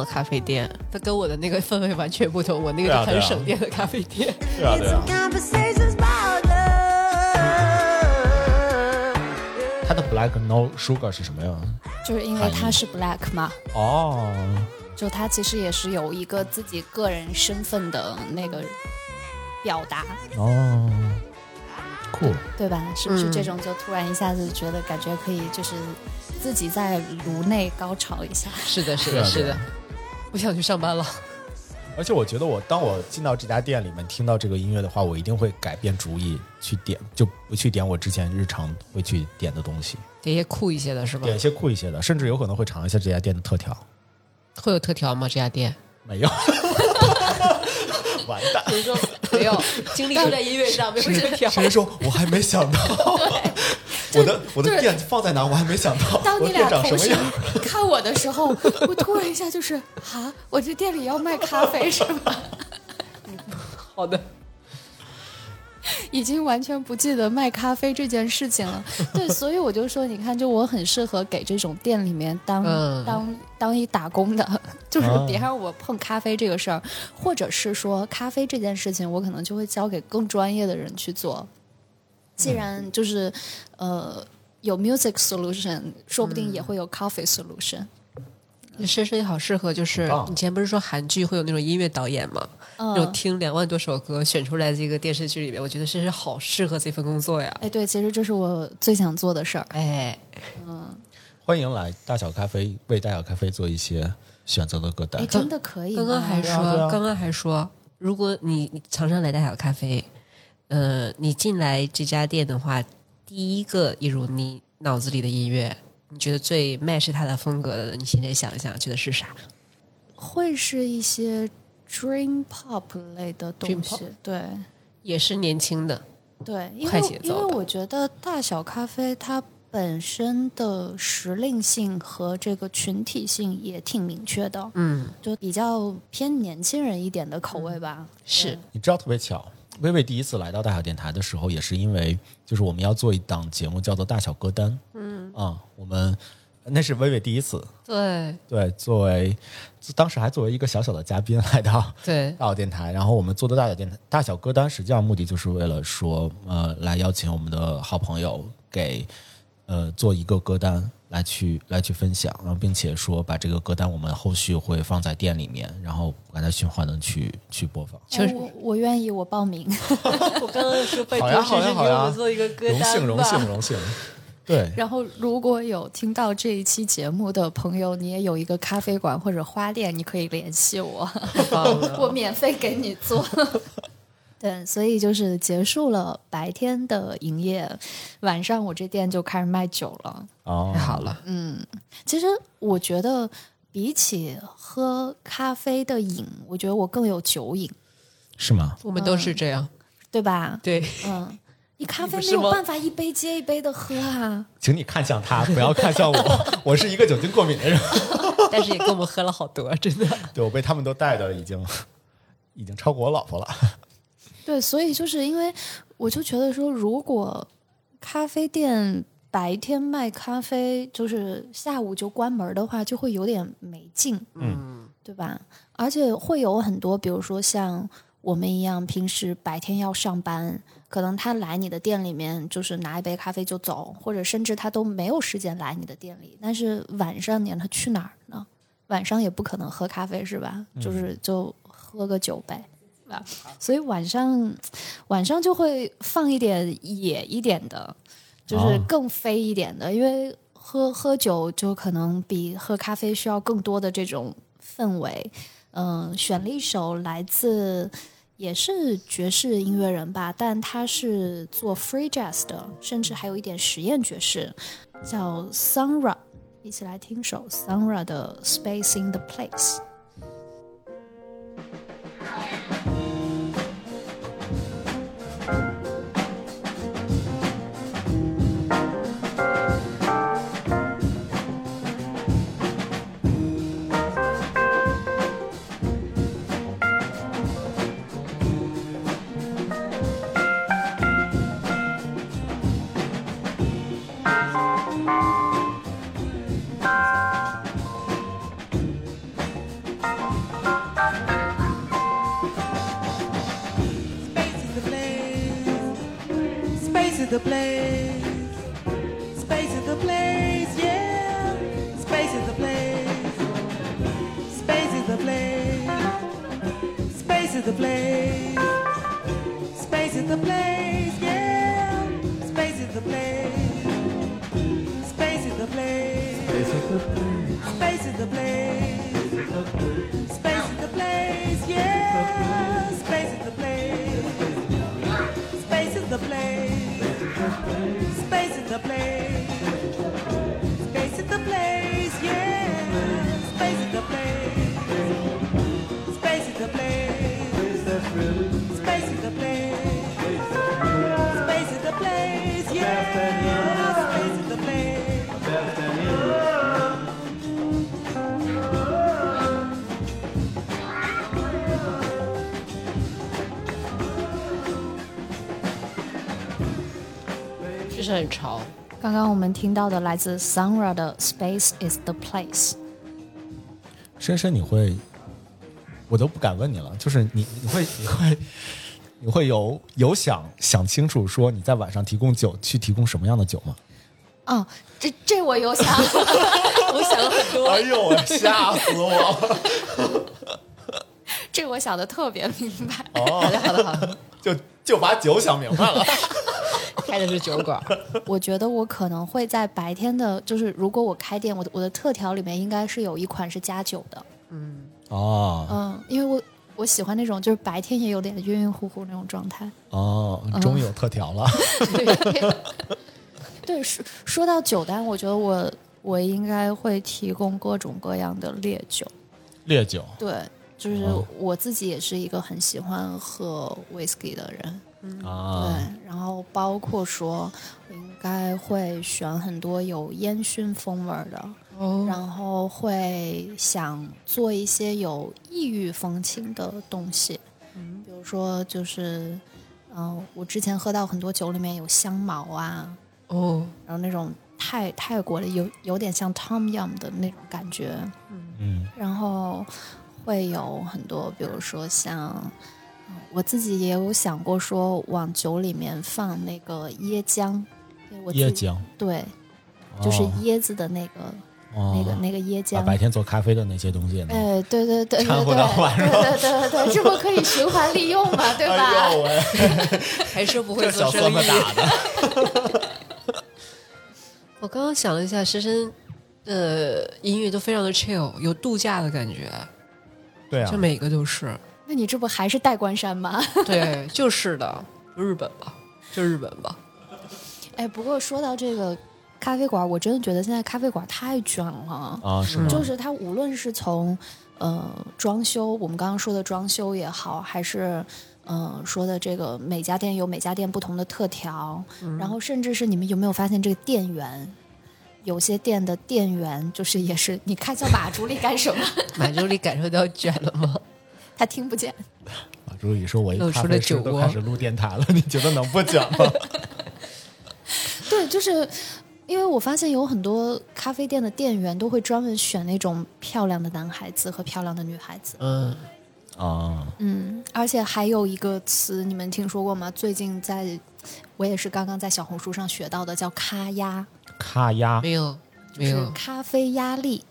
A: 咖啡店，它跟我的那个氛围完全不同。我那个就很省电的咖啡店。
B: 对啊对啊
G: ，conversations about love.
B: 它的 Black No Sugar 是什么呀？
C: 就是因为它是 Black 嘛，
B: 哦，
C: 就他其实也是有一个自己个人身份的那个表达，
B: 哦，酷，
C: 对吧？是不是
A: 嗯
C: 这种就突然一下子觉得感觉可以就是自己在颅内高潮一下？
A: 是的，是的，是的。不想去上班了。
B: 而且我觉得我当我进到这家店里面听到这个音乐的话，我一定会改变主意去点，就不去点我之前日常会去点的东西，
A: 点一些酷一些的是吧？
B: 点一些酷一些的，甚至有可能会尝一下这家店的特调。
A: 会有特调吗？这家店？
B: 没有，完蛋。
A: 比如说没有精力都在音乐上，没有特调。
B: 谁说我还没想到？我的我的店放在哪？我还没想到。
C: 当你俩同时
B: 长什么样？
C: 看我的时候，我突然一下就是啊，我这店里要卖咖啡是吗？
A: 好的，
C: 已经完全不记得卖咖啡这件事情了。对，所以我就说，你看，就我很适合给这种店里面当、
A: 嗯
C: 当当一打工的，就是
B: 啊
C: 别让我碰咖啡这个事儿，或者是说咖啡这件事情，我可能就会交给更专业的人去做。既然就是呃有 music solution，说不定也会有 coffee solution。
A: 深深也好适合，就是以前不是说韩剧会有那种音乐导演吗？那种
C: 嗯，
A: 听两万多首歌选出来这个电视剧里面，我觉得深深好适合这份工作呀。
C: 哎，对，其实这是我最想做的事儿。
A: 哎，
B: 欢迎来大小咖啡，为大小咖啡做一些选择的歌单
C: 哎，。真的可以？
A: 刚刚还说，
B: 啊
A: 刚刚还说，如果你你常常来大小咖啡，呃，你进来这家店的话，第一个一如你脑子里的音乐，你觉得最 match 它的风格的，你现在想一想，觉得是啥？
C: 会是一些 dream pop 类的东西对。
A: 也是年轻的，
C: 对，因
A: 快
C: 为因为
A: 节奏的。
C: 我觉得大小咖啡它本身的时令性和这个群体性也挺明确的，
A: 嗯，
C: 就比较偏年轻人一点的口味吧。
A: 是。
B: 你知道特别巧，薇薇第一次来到大小电台的时候，也是因为就是我们要做一档节目叫做《大小歌单》。嗯。啊，我们那是薇薇第一次，
A: 对。
B: 对，作为当时还作为一个小小的嘉宾来到
A: 对，
B: 大小电台，然后我们做的大小电台大小歌单，实际上目的就是为了说，呃，来邀请我们的好朋友给呃做一个歌单来去来去分享，然后并且说把这个歌单我们后续会放在店里面，然后把它循环的去去播放。
A: 就是
C: 哎我我愿意，我报名。
A: 我刚刚说拜
B: 好呀好呀好呀。
A: 做一个歌
B: 荣幸荣幸荣幸，对，
C: 然后，如果有听到这一期节目的朋友，你也有一个咖啡馆或者花店，你可以联系我，我免费给你做。对，所以就是结束了白天的营业，晚上我这店就开始卖酒了。
B: 哦
A: 太，好了，嗯
C: 其实我觉得比起喝咖啡的瘾，我觉得我更有酒瘾，
B: 是吗？
A: 我们都是这样。
C: 对吧？
A: 对，
C: 嗯，你咖啡没有办法一杯接一杯的喝啊。
B: 请你看向他，不要看向我。我是一个酒精过敏的人，
A: 但是也跟我们喝了好多，真的。
B: 对我被他们都带的已经已经超过我老婆了。
C: 对，所以就是因为我就觉得说，如果咖啡店白天卖咖啡，就是下午就关门的话，就会有点没劲，
B: 嗯，
C: 对吧？而且会有很多，比如说像我们一样，平时白天要上班，可能他来你的店里面就是拿一杯咖啡就走，或者甚至他都没有时间来你的店里。但是晚上你让他去哪儿呢？晚上也不可能喝咖啡是吧？就是就喝个酒呗。所以晚上晚上就会放一点野一点的，就是
B: 哦
C: 更飞一点的，因为喝喝酒就可能比喝咖啡需要更多的这种氛围。嗯、选了一首来自也是爵士音乐人吧，但他是做 free jazz 的，甚至还有一点实验爵士，叫 Sunra。一起来听首 Sunra 的 Space in the Place。
H: Is the place. Space is the place, yeah. Space is the place. Space is the place. Space is the place. Space is the place, yeah. Space is the place. Space is the place. Space is the place. Space is the place, yeah. Space is the place. Space is the place. Space is the place. Space is the place, yeah. Space is the place.
A: 是很潮。
C: 刚刚我们听到的来自 Sunra 的 Space is the Place。
B: 深深，你会，我都不敢问你了，就是你你会你会你会有有想想清楚说你在晚上提供酒去提供什么样的酒吗？
C: 哦，这这我有想，
A: 我想了很多，
B: 哎呦，吓死我！
C: 这我想的特别明白。
A: 好的好的好的，
B: 就就把酒想明白了。
A: 开的是酒馆，
C: 我觉得我可能会在白天的，就是如果我开店，我的我的特调里面应该是有一款是加酒的。
B: 嗯哦
C: 嗯，因为我我喜欢那种就是白天也有点晕晕乎乎那种状态。
B: 哦，终于有特调了。
C: 对，说说到酒单，我觉得我我应该会提供各种各样的烈酒。
B: 烈酒
C: 对，就是
B: 哦
C: 我自己也是一个很喜欢喝 whisky 的人。
B: 啊，
C: 对，然后包括说，我应该会选很多有烟熏风味儿的，
A: 哦。
C: 然后会想做一些有异域风情的东西，嗯。比如说就是，嗯、我之前喝到很多酒里面有香茅啊，
A: 哦，
C: 然后那种泰泰国的有有点像 Tom Yum 的那种感觉，
B: 嗯。
C: 然后会有很多，比如说像，嗯我自己也有想过说往酒里面放那个椰浆，我
B: 椰浆，
C: 对，就是
B: 哦
C: 椰子的那个、
B: 哦
C: 那个那个椰浆。
B: 白天做咖啡的那些东西？
C: 哎，对对对对
B: 掺和
C: 对
B: 到晚上
C: 对对对对，这不可以循环利用嘛，对吧？
A: 还是不会做生意。我刚刚想了一下，深深的音乐都非常的 chill，有度假的感觉，
B: 对啊
A: 就，每个都是。
C: 那你这不还是代官山吗？
A: 对，就是的，就日本吧，就日本吧。
C: 哎，不过说到这个咖啡馆，我真的觉得现在咖啡馆太卷了。
B: 啊，是吗？
C: 就是它无论是从呃装修，我们刚刚说的装修也好，还是呃说的这个每家店有每家店不同的特调，然后甚至是你们有没有发现这个店员？有些店的店员就是也是，你开小马助理干什么？
A: 马助理感受到卷了吗？
C: 他听不见。
B: 啊，朱宇说：“我一咖啡师都开始录电台了，你觉得能不讲吗？
C: 对，就是因为我发现有很多咖啡店的店员都会专门选那种漂亮的男孩子和漂亮的女孩子。
A: 嗯，
B: 啊，
C: 嗯，而且还有一个词，你们听说过吗？最近在，我也是刚刚在小红书上学到的，叫“咖压
B: 咖压
A: 没有，”，没
C: 是
A: 有，
C: 咖啡压力。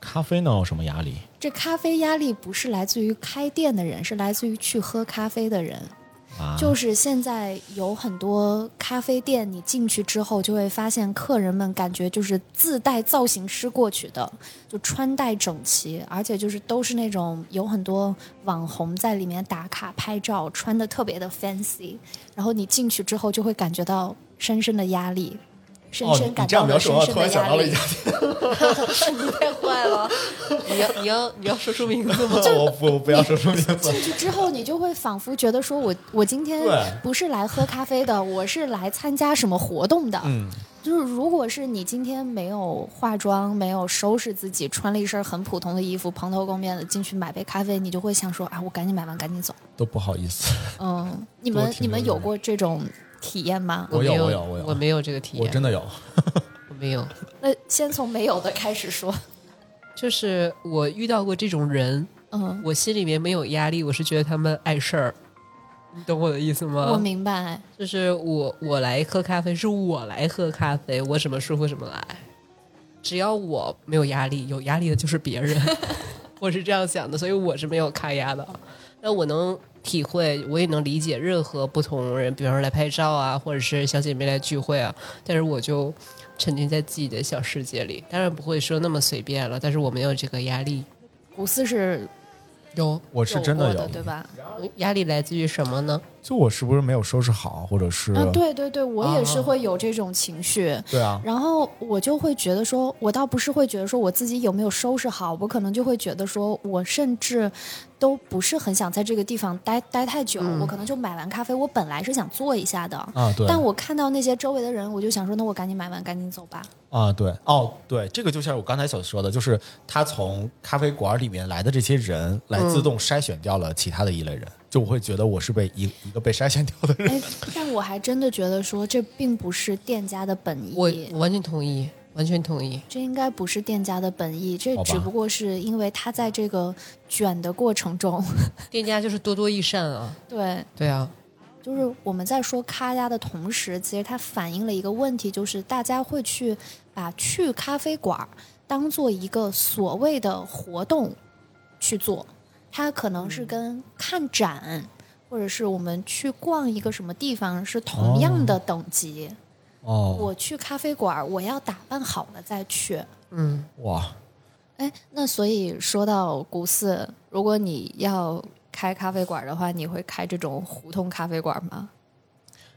B: 咖啡能有什么压力？
C: 这咖啡压力不是来自于开店的人，是来自于去喝咖啡的人。
B: 啊，
C: 就是现在有很多咖啡店，你进去之后就会发现，客人们感觉就是自带造型师过去的，就穿戴整齐，而且就是都是那种有很多网红在里面打卡拍照，穿的特别的 fancy，然后你进去之后就会感觉到深深的压力，深
B: 哦，
C: 深感
B: 你这样描述，我
C: 到了深深
B: 突然
C: 的压力
B: 想到了一家。
A: 你太坏了！你要你要你要说出名字吗？
B: 我不我不要说出名字。
C: 进去之后，你就会仿佛觉得说我我今天不是来喝咖啡的，我是来参加什么活动的。
B: 嗯，
C: 就是如果是你今天没有化妆，没有收拾自己，穿了一身很普通的衣服，蓬头垢面的进去买杯咖啡，你就会想说啊，我赶紧买完赶紧走。
B: 都不好意思，
C: 嗯，你们你们有过这种体验吗？
B: 我有
A: 没有，
B: 我有我有
A: 我没有这个体验，
B: 我真的有。
A: 我没有。
C: 那先从没有的开始说。
A: 就是我遇到过这种人，
C: 嗯，
A: 我心里面没有压力，我是觉得他们碍事儿，你懂我的意思吗？
C: 我明白。
A: 就是我我来喝咖啡，是我来喝咖啡，我什么舒服什么来。只要我没有压力，有压力的就是别人。我是这样想的，所以我是没有抗压的。那我能体会，我也能理解任何不同人，比方说来拍照啊，或者是小姐妹来聚会啊，但是我就沉浸在自己的小世界里，当然不会说那么随便了，但是我没有这个压力。
C: 古斯是
A: 有
B: 我是真的
C: 有的，，对吧？
A: 压力来自于什么呢？
B: 就我是不是没有收拾好，或者是
C: 啊，对对对，我也是会有这种情绪。
B: 对啊，
C: 然后我就会觉得说，我倒不是会觉得说我自己有没有收拾好，我可能就会觉得说我甚至都不是很想在这个地方待待太久，我可能就买完咖啡，我本来是想坐一下的，
B: 啊对，
C: 但我看到那些周围的人，我就想说，那我赶紧买完，赶紧走吧。
B: 啊，对，哦，对，这个就像我刚才所说的，就是他从咖啡馆里面来的这些人，来自动筛选掉了其他的一类人，就我会觉得我是被一一个被筛选掉的人。
C: 哎，但我还真的觉得说，这并不是店家的本意。
A: 我我完全同意，完全同意。
C: 这应该不是店家的本意，这只不过是因为他在这个卷的过程中，
A: 店家就是多多益善啊，
C: 对，
A: 对啊，
C: 就是我们在说咖压的同时，其实它反映了一个问题，就是大家会去把去咖啡馆当做一个所谓的活动去做，它可能是跟看展。或者是我们去逛一个什么地方是同样的等级，
B: 哦，
C: 我去咖啡馆，我要打扮好了再去。
A: 嗯，
B: 哇，
C: 哎，那所以说到古寺，如果你要开咖啡馆的话，你会开这种胡同咖啡馆吗？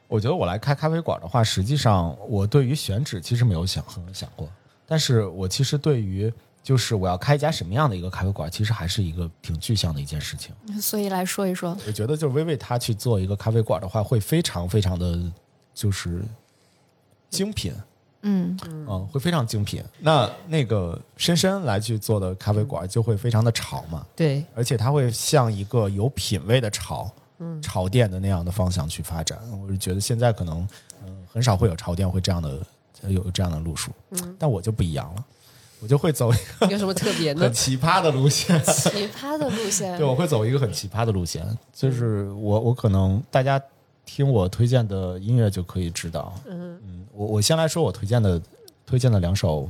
B: 我觉得我来开咖啡馆的话，实际上我对于选址其实没有想很有想过，但是我其实对于就是我要开一家什么样的一个咖啡馆，其实还是一个挺具象的一件事情。
C: 所以来说一说，
B: 我觉得就是薇薇她去做一个咖啡馆的话，会非常非常的，就是精品，
C: 嗯。
B: 嗯，会非常精品。那那个深深来去做的咖啡馆就会非常的潮嘛，
A: 对，
B: 而且它会向一个有品位的潮，潮店的那样的方向去发展。我是觉得现在可能，嗯、很少会有潮店会这样的有这样的路数，但我就不一样了，我就会走一个
A: 有什么特别呢？
B: 很？奇葩的路线。
C: 奇葩的路线。
B: 对，我会走一个很奇葩的路线，就是我我可能大家听我推荐的音乐就可以知道，嗯嗯我我先来说我推荐的推荐的两首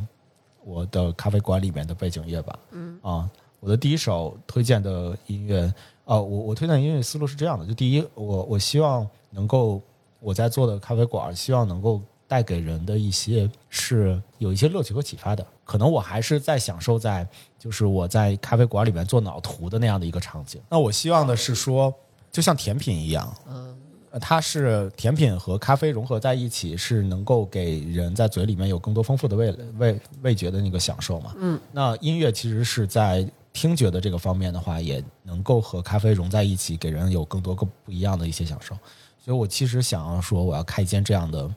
B: 我的咖啡馆里面的背景乐吧，嗯啊，我的第一首推荐的音乐，啊，我我推荐的音乐思路是这样的，就第一，我我希望能够我在做的咖啡馆，希望能够带给人的一些是有一些乐趣和启发的。可能我还是在享受在就是我在咖啡馆里面做脑图的那样的一个场景。那我希望的是说，就像甜品一样，嗯，它是甜品和咖啡融合在一起，是能够给人在嘴里面有更多丰富的味味味觉的那个享受嘛。嗯，那音乐其实是在听觉的这个方面的话，也能够和咖啡融在一起，给人有更多个不一样的一些享受。所以我其实想要说，我要开一间这样的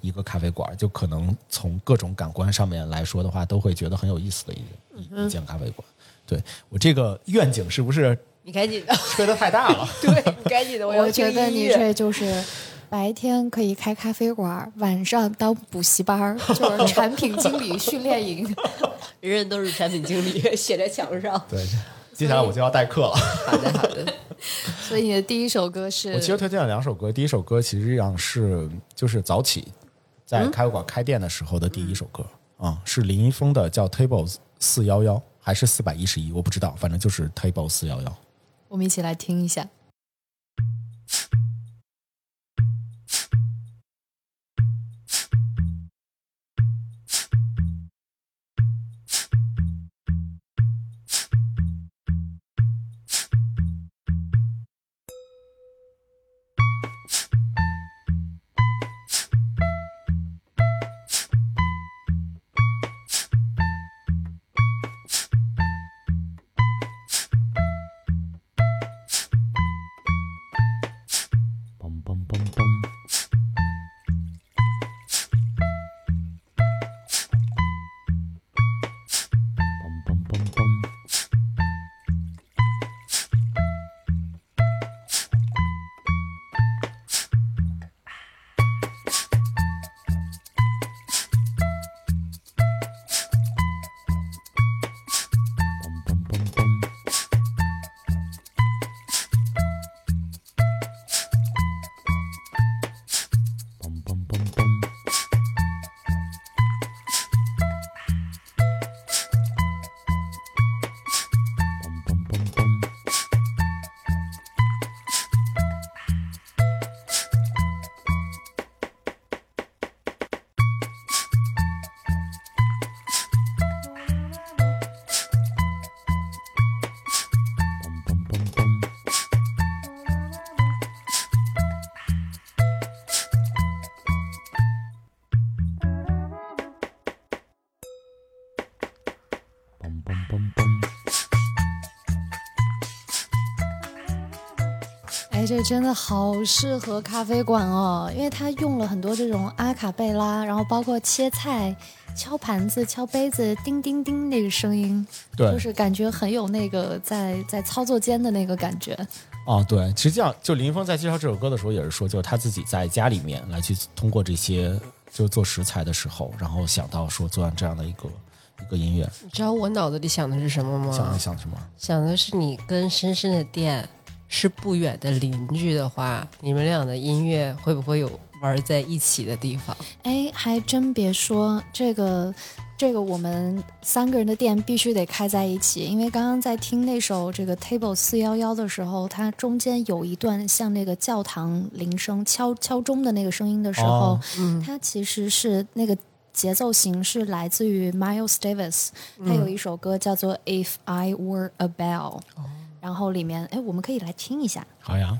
B: 一个咖啡馆，就可能从各种感官上面来说的话，都会觉得很有意思的一一一间咖啡馆。对我这个愿景是不是
A: 你赶紧的，
B: 吹的太大了？
A: 对，你赶紧的，要
C: 我觉得你这就是白天可以开咖啡馆，晚上当补习班儿，就是 产品经理训练营。
A: 人人都是产品经理，写在墙上。
B: 对，接下来我就要代课了。
A: 好的，好的。
C: 所以你的第一首歌是
B: 我其实推荐了两首歌，第一首歌其实上是就是早起在咖啡馆开店的时候的第一首歌啊、是林一峰的，叫 Tables 四幺幺还是四百一十一，我不知道，反正就是 Table 四幺幺。
C: 我们一起来听一下。哎，这真的好适合咖啡馆哦，因为它用了很多这种阿卡贝拉，然后包括切菜、敲盘子、敲杯子，叮叮叮那个声音，
B: 对
C: 就是感觉很有那个在在操作间的那个感觉。
B: 哦，对，实际上就林峰在介绍这首歌的时候也是说，就是他自己在家里面来去通过这些就做食材的时候，然后想到说做这样的一个一个音乐，
A: 你知道我脑子里想的是什么吗？
B: 想的想什么？
A: 想的是你跟深深的店是不远的邻居的话，你们俩的音乐会不会有玩在一起的地方？
C: 哎，还真别说，这个这个我们三个人的店必须得开在一起，因为刚刚在听那首这个 Table 四幺幺的时候，它中间有一段像那个教堂铃声敲敲钟的那个声音的时候，
B: 哦
C: 它其实是那个。节奏型是来自于 Miles Davis，他有一首歌叫做《If I Were a Bell》，然后里面哎，我们可以来听一下。
B: 好呀。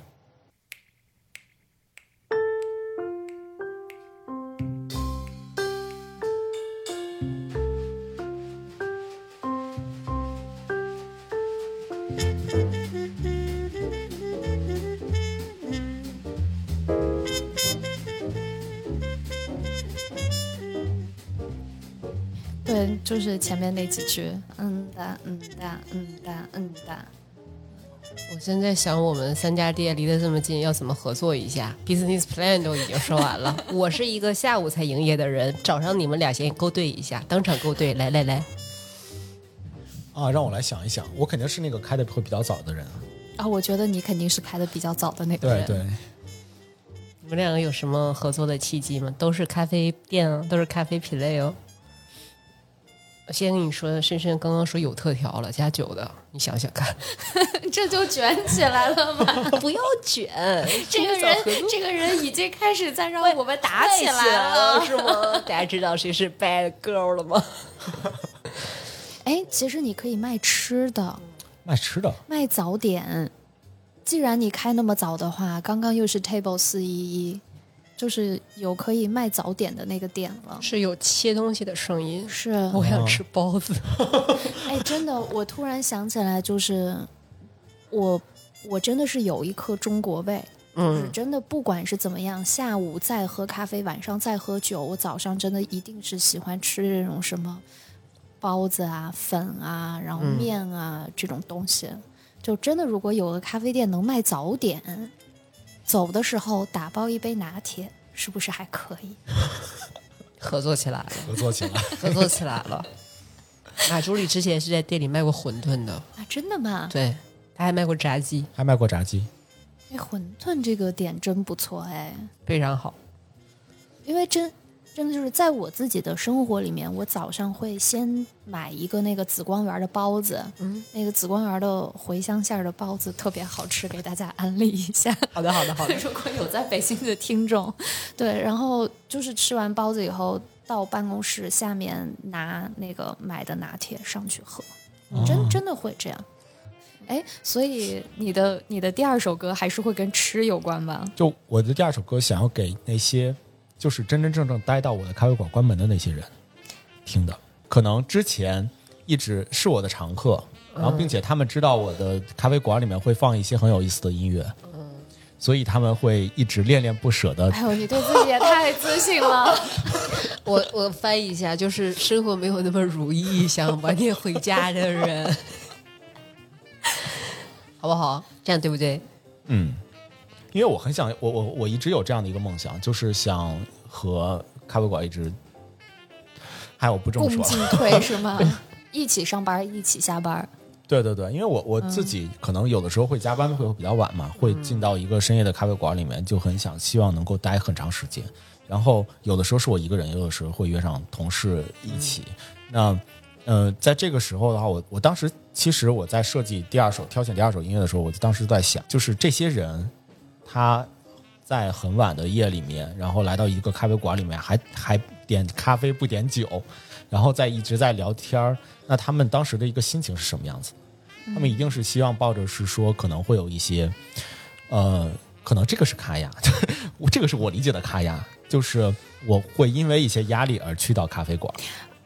C: 对，就是前面那几句，嗯哒嗯哒嗯哒嗯哒。
A: 我现在想，我们三家店离得这么近，要怎么合作一下？Business plan 都已经说完了。我是一个下午才营业的人，早上你们俩先勾兑一下，当场勾兑，来来来，
B: 啊，让我来想一想，我肯定是那个开的会比较早的人啊。
C: 啊，我觉得你肯定是开的比较早的那个人。
B: 对对，
A: 你们两个有什么合作的契机吗？都是咖啡店啊，都是咖啡品类哦。先跟你说，深深刚刚说有特调了，加酒的，你想想看，
C: 这就卷起来了吗？
A: 不要卷，
C: 这个人，这个人已经开始在让我们打起来
A: 了，是吗？大家知道谁是 bad girl 了吗？
C: 哎，其实你可以卖吃的，
B: 卖吃的，
C: 卖早点。既然你开那么早的话，刚刚又是 table 四一一，就是有可以卖早点的那个点了。
A: 是有切东西的声音，
C: 是
A: 我想吃包子。
C: 哎，真的，我突然想起来，就是我，我真的是有一颗中国胃。就是真的，不管是怎么样，下午再喝咖啡，晚上再喝酒，我早上真的一定是喜欢吃这种什么包子啊、粉啊，然后面啊、这种东西。就真的，如果有个咖啡店能卖早点，走的时候打包一杯拿铁，是不是还可以？
A: 合作起来了，
B: 合作起来，
A: 合作起来了。马助理之前是在店里卖过馄饨的
C: 啊，真的吗？
A: 对，他还卖过炸鸡，
B: 还卖过炸鸡。
C: 哎，馄饨这个点真不错，哎，
A: 非常好。
C: 因为真真的就是在我自己的生活里面，我早上会先买一个那个紫光园的包子，嗯，那个紫光园的茴香馅儿的包子特别好吃，给大家安利一下。
A: 好的，好的，好的。
C: 如果有在北京的听众，对，然后就是吃完包子以后，到办公室下面拿那个买的拿铁上去喝，真真的会这样。哎，所以你的你的第二首歌还是会跟吃有关吧？
B: 就我的第二首歌，想要给那些就是真真正正待到我的咖啡馆关门的那些人听的。可能之前一直是我的常客，然后并且他们知道我的咖啡馆里面会放一些很有意思的音乐，嗯，所以他们会一直恋恋不舍的。
C: 哎呦，你对自己也太自信了。
A: 我我翻译一下，就是生活没有那么如意，想晚点回家的人。好不好？这样对不对？
B: 嗯，因为我很想，我我我一直有这样的一个梦想，就是想和咖啡馆一直，还有不这么说，
C: 共进退是吗？一起上班，一起下班。
B: 对对对，因为我我自己可能有的时候会加班，会比较晚嘛，会进到一个深夜的咖啡馆里面，就很想希望能够待很长时间。然后有的时候是我一个人，有的时候会约上同事一起。那呃，在这个时候的话，我我当时其实我在设计第二首、挑选第二首音乐的时候，我当时在想，就是这些人他在很晚的夜里面，然后来到一个咖啡馆里面，还还点咖啡不点酒，然后再一直在聊天儿，那他们当时的一个心情是什么样子？他们一定是希望抱着是说可能会有一些，呃，可能这个是卡雅，我 这个是我理解的卡雅，就是我会因为一些压力而去到咖啡馆。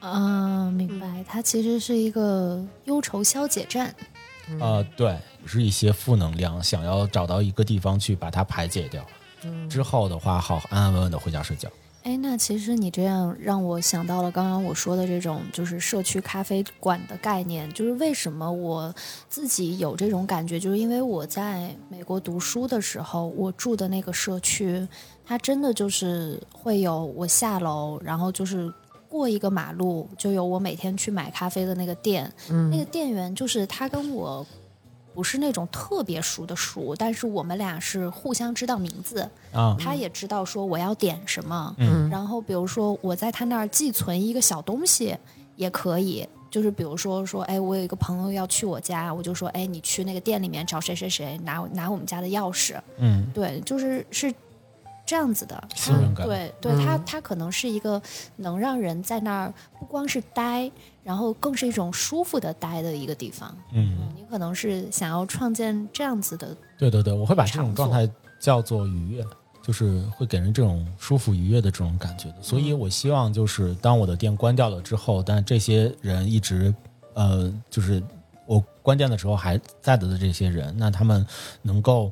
C: 啊，明白，它其实是一个忧愁消解站。
B: 呃，对，是一些负能量，想要找到一个地方去把它排解掉。之后的话，好安安稳稳的回家睡觉。
C: 哎，那其实你这样让我想到了刚刚我说的这种，就是社区咖啡馆的概念。就是为什么我自己有这种感觉，就是因为我在美国读书的时候，我住的那个社区，它真的就是会有我下楼，然后就是。过一个马路就有我每天去买咖啡的那个店，那个店员就是他跟我不是那种特别熟的熟，但是我们俩是互相知道名字。
B: 啊，
C: 他也知道说我要点什么，
B: 嗯，
C: 然后比如说我在他那儿寄存一个小东西也可以，就是比如说说哎，我有一个朋友要去我家，我就说哎，你去那个店里面找谁谁谁拿拿我们家的钥匙，
B: 嗯，
C: 对，就是是。这样子的，
B: 信任感
C: 对对，它它可能是一个能让人在那儿不光是待，然后更是一种舒服的待的一个地方。
B: 嗯，
C: 你可能是想要创建这样子的。
B: 对对对，我会把这种状态叫做愉悦，就是会给人这种舒服愉悦的这种感觉的。所以我希望就是当我的店关掉了之后，但这些人一直呃就是。我关键的时候还在的的这些人，那他们能够，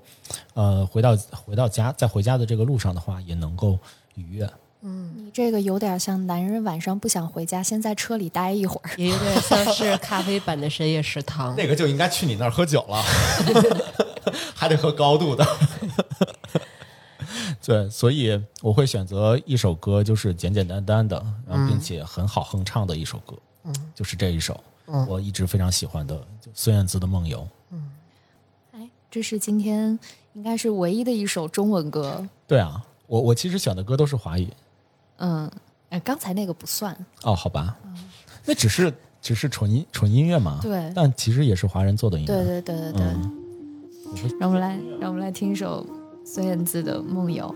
B: 呃，回到回到家，在回家的这个路上的话，也能够愉悦。
C: 嗯，你这个有点像男人晚上不想回家，先在车里待一会儿，
A: 也有点像是咖啡版的深夜食堂。
B: 那个就应该去你那儿喝酒了，还得喝高度的。对，所以我会选择一首歌，就是简简单单的，然后并且很好哼唱的一首歌，
A: 嗯，
B: 就是这一首。我一直非常喜欢的孙燕姿的《梦游》。
C: 嗯，哎，这是今天应该是唯一的一首中文歌。
B: 对啊，我我其实选的歌都是华语。
C: 嗯，哎，刚才那个不算。
B: 哦，好吧。那只是只是纯音纯音乐嘛，
C: 对
B: 但其实也是华人做的音乐，
C: 对对对对对。
B: 嗯
C: 让我们来，让我们来听一首孙燕姿的《梦游》。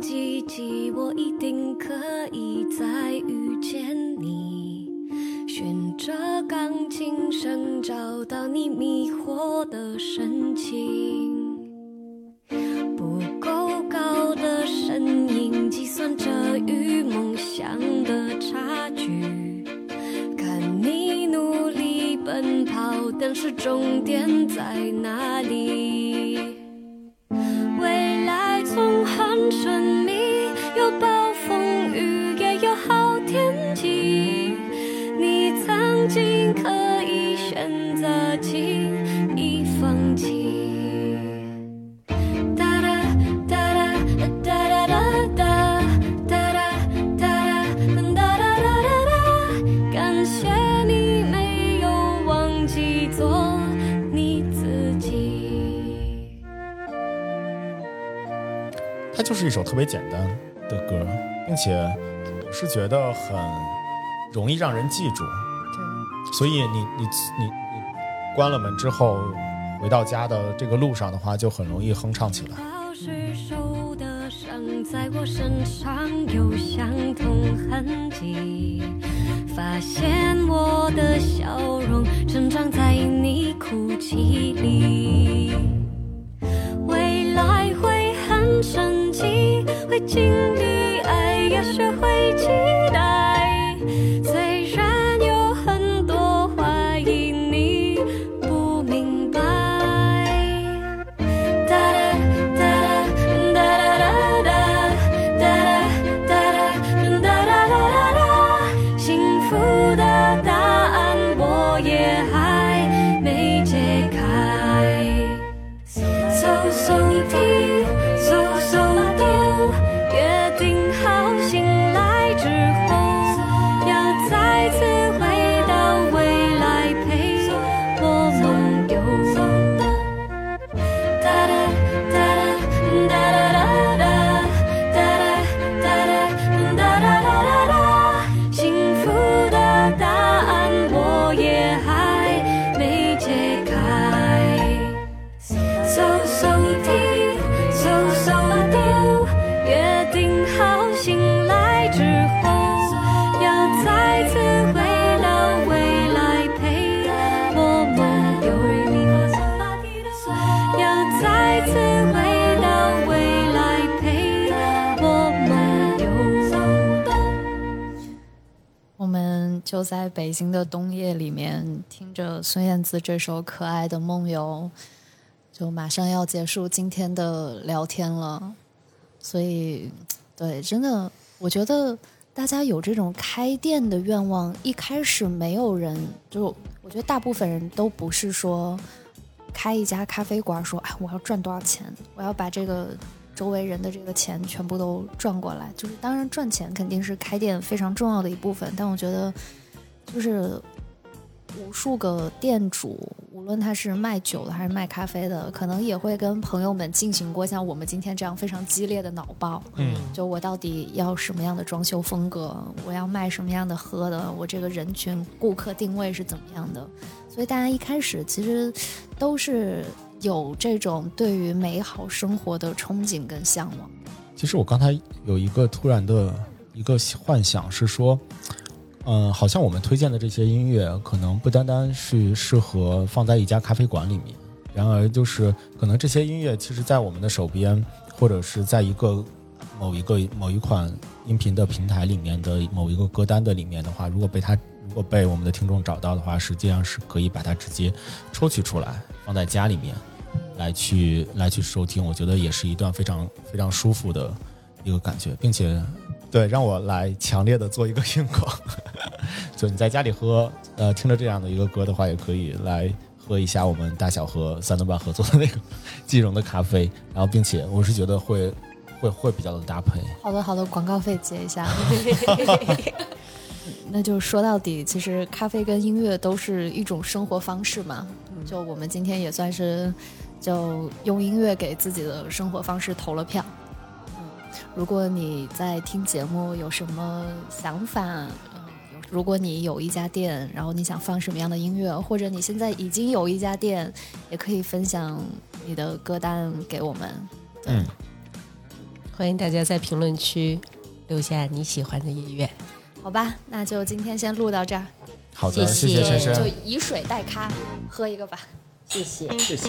I: 奇迹，我一定可以再遇见你。循着钢琴声，找到你迷惑的神情。不够高的身影，计算着与梦想的差距。看你努力奔跑，但是终点在哪里？未来总很神秘，有暴风雨，也有好天
B: 就是一首特别简单的歌，并且我是觉得很容易让人记住。所以你你你你关了门之后，回到家的这个路上的话，就很容易哼唱起来。
I: 老是受的伤，在我身上有相同痕迹。发现我的笑容成长在你哭泣里。未来会很神会经历爱，要学会
C: 记在北京的冬夜里面，听着孙燕姿这首可爱的《梦游》，就马上要结束今天的聊天了。所以，对，真的，我觉得大家有这种开店的愿望，一开始没有人，就我觉得大部分人都不是说开一家咖啡馆，说哎，我要赚多少钱，我要把这个周围人的这个钱全部都赚过来。就是当然赚钱肯定是开店非常重要的一部分，但我觉得就是无数个店主，无论他是卖酒的还是卖咖啡的，可能也会跟朋友们进行过像我们今天这样非常激烈的脑爆。
B: 嗯，
C: 就我到底要什么样的装修风格，我要卖什么样的喝的，我这个人群顾客定位是怎么样的？所以大家一开始其实都是有这种对于美好生活的憧憬跟向往。
B: 其实我刚才有一个突然的一个幻想是说，嗯、好像我们推荐的这些音乐，可能不单单是适合放在一家咖啡馆里面，然而就是可能这些音乐，其实在我们的手边，或者是在一个某一个某一款音频的平台里面的某一个歌单的里面的话，如果被它如果被我们的听众找到的话，实际上是可以把它直接抽取出来放在家里面来去来去收听，我觉得也是一段非常非常舒服的一个感觉，并且对让我来强烈的做一个硬广，就你在家里喝呃听着这样的一个歌的话，也可以来喝一下我们大小和三顿半合作的那个即溶的咖啡，然后并且我是觉得会会会比较的搭配。
C: 好的，好的，广告费结一下。那就说到底，其实咖啡跟音乐都是一种生活方式嘛。就我们今天也算是就用音乐给自己的生活方式投了票。嗯，如果你在听节目有什么想法，如果你有一家店，然后你想放什么样的音乐，或者你现在已经有一家店，也可以分享你的歌单给我们。
B: 嗯，
A: 欢迎大家在评论区留下你喜欢的音乐。
C: 好吧，那就今天先录到这儿，
B: 好的，
A: 谢
B: 谢
C: 就，以水代咖，喝一个吧。
A: 谢谢。
B: 谢谢。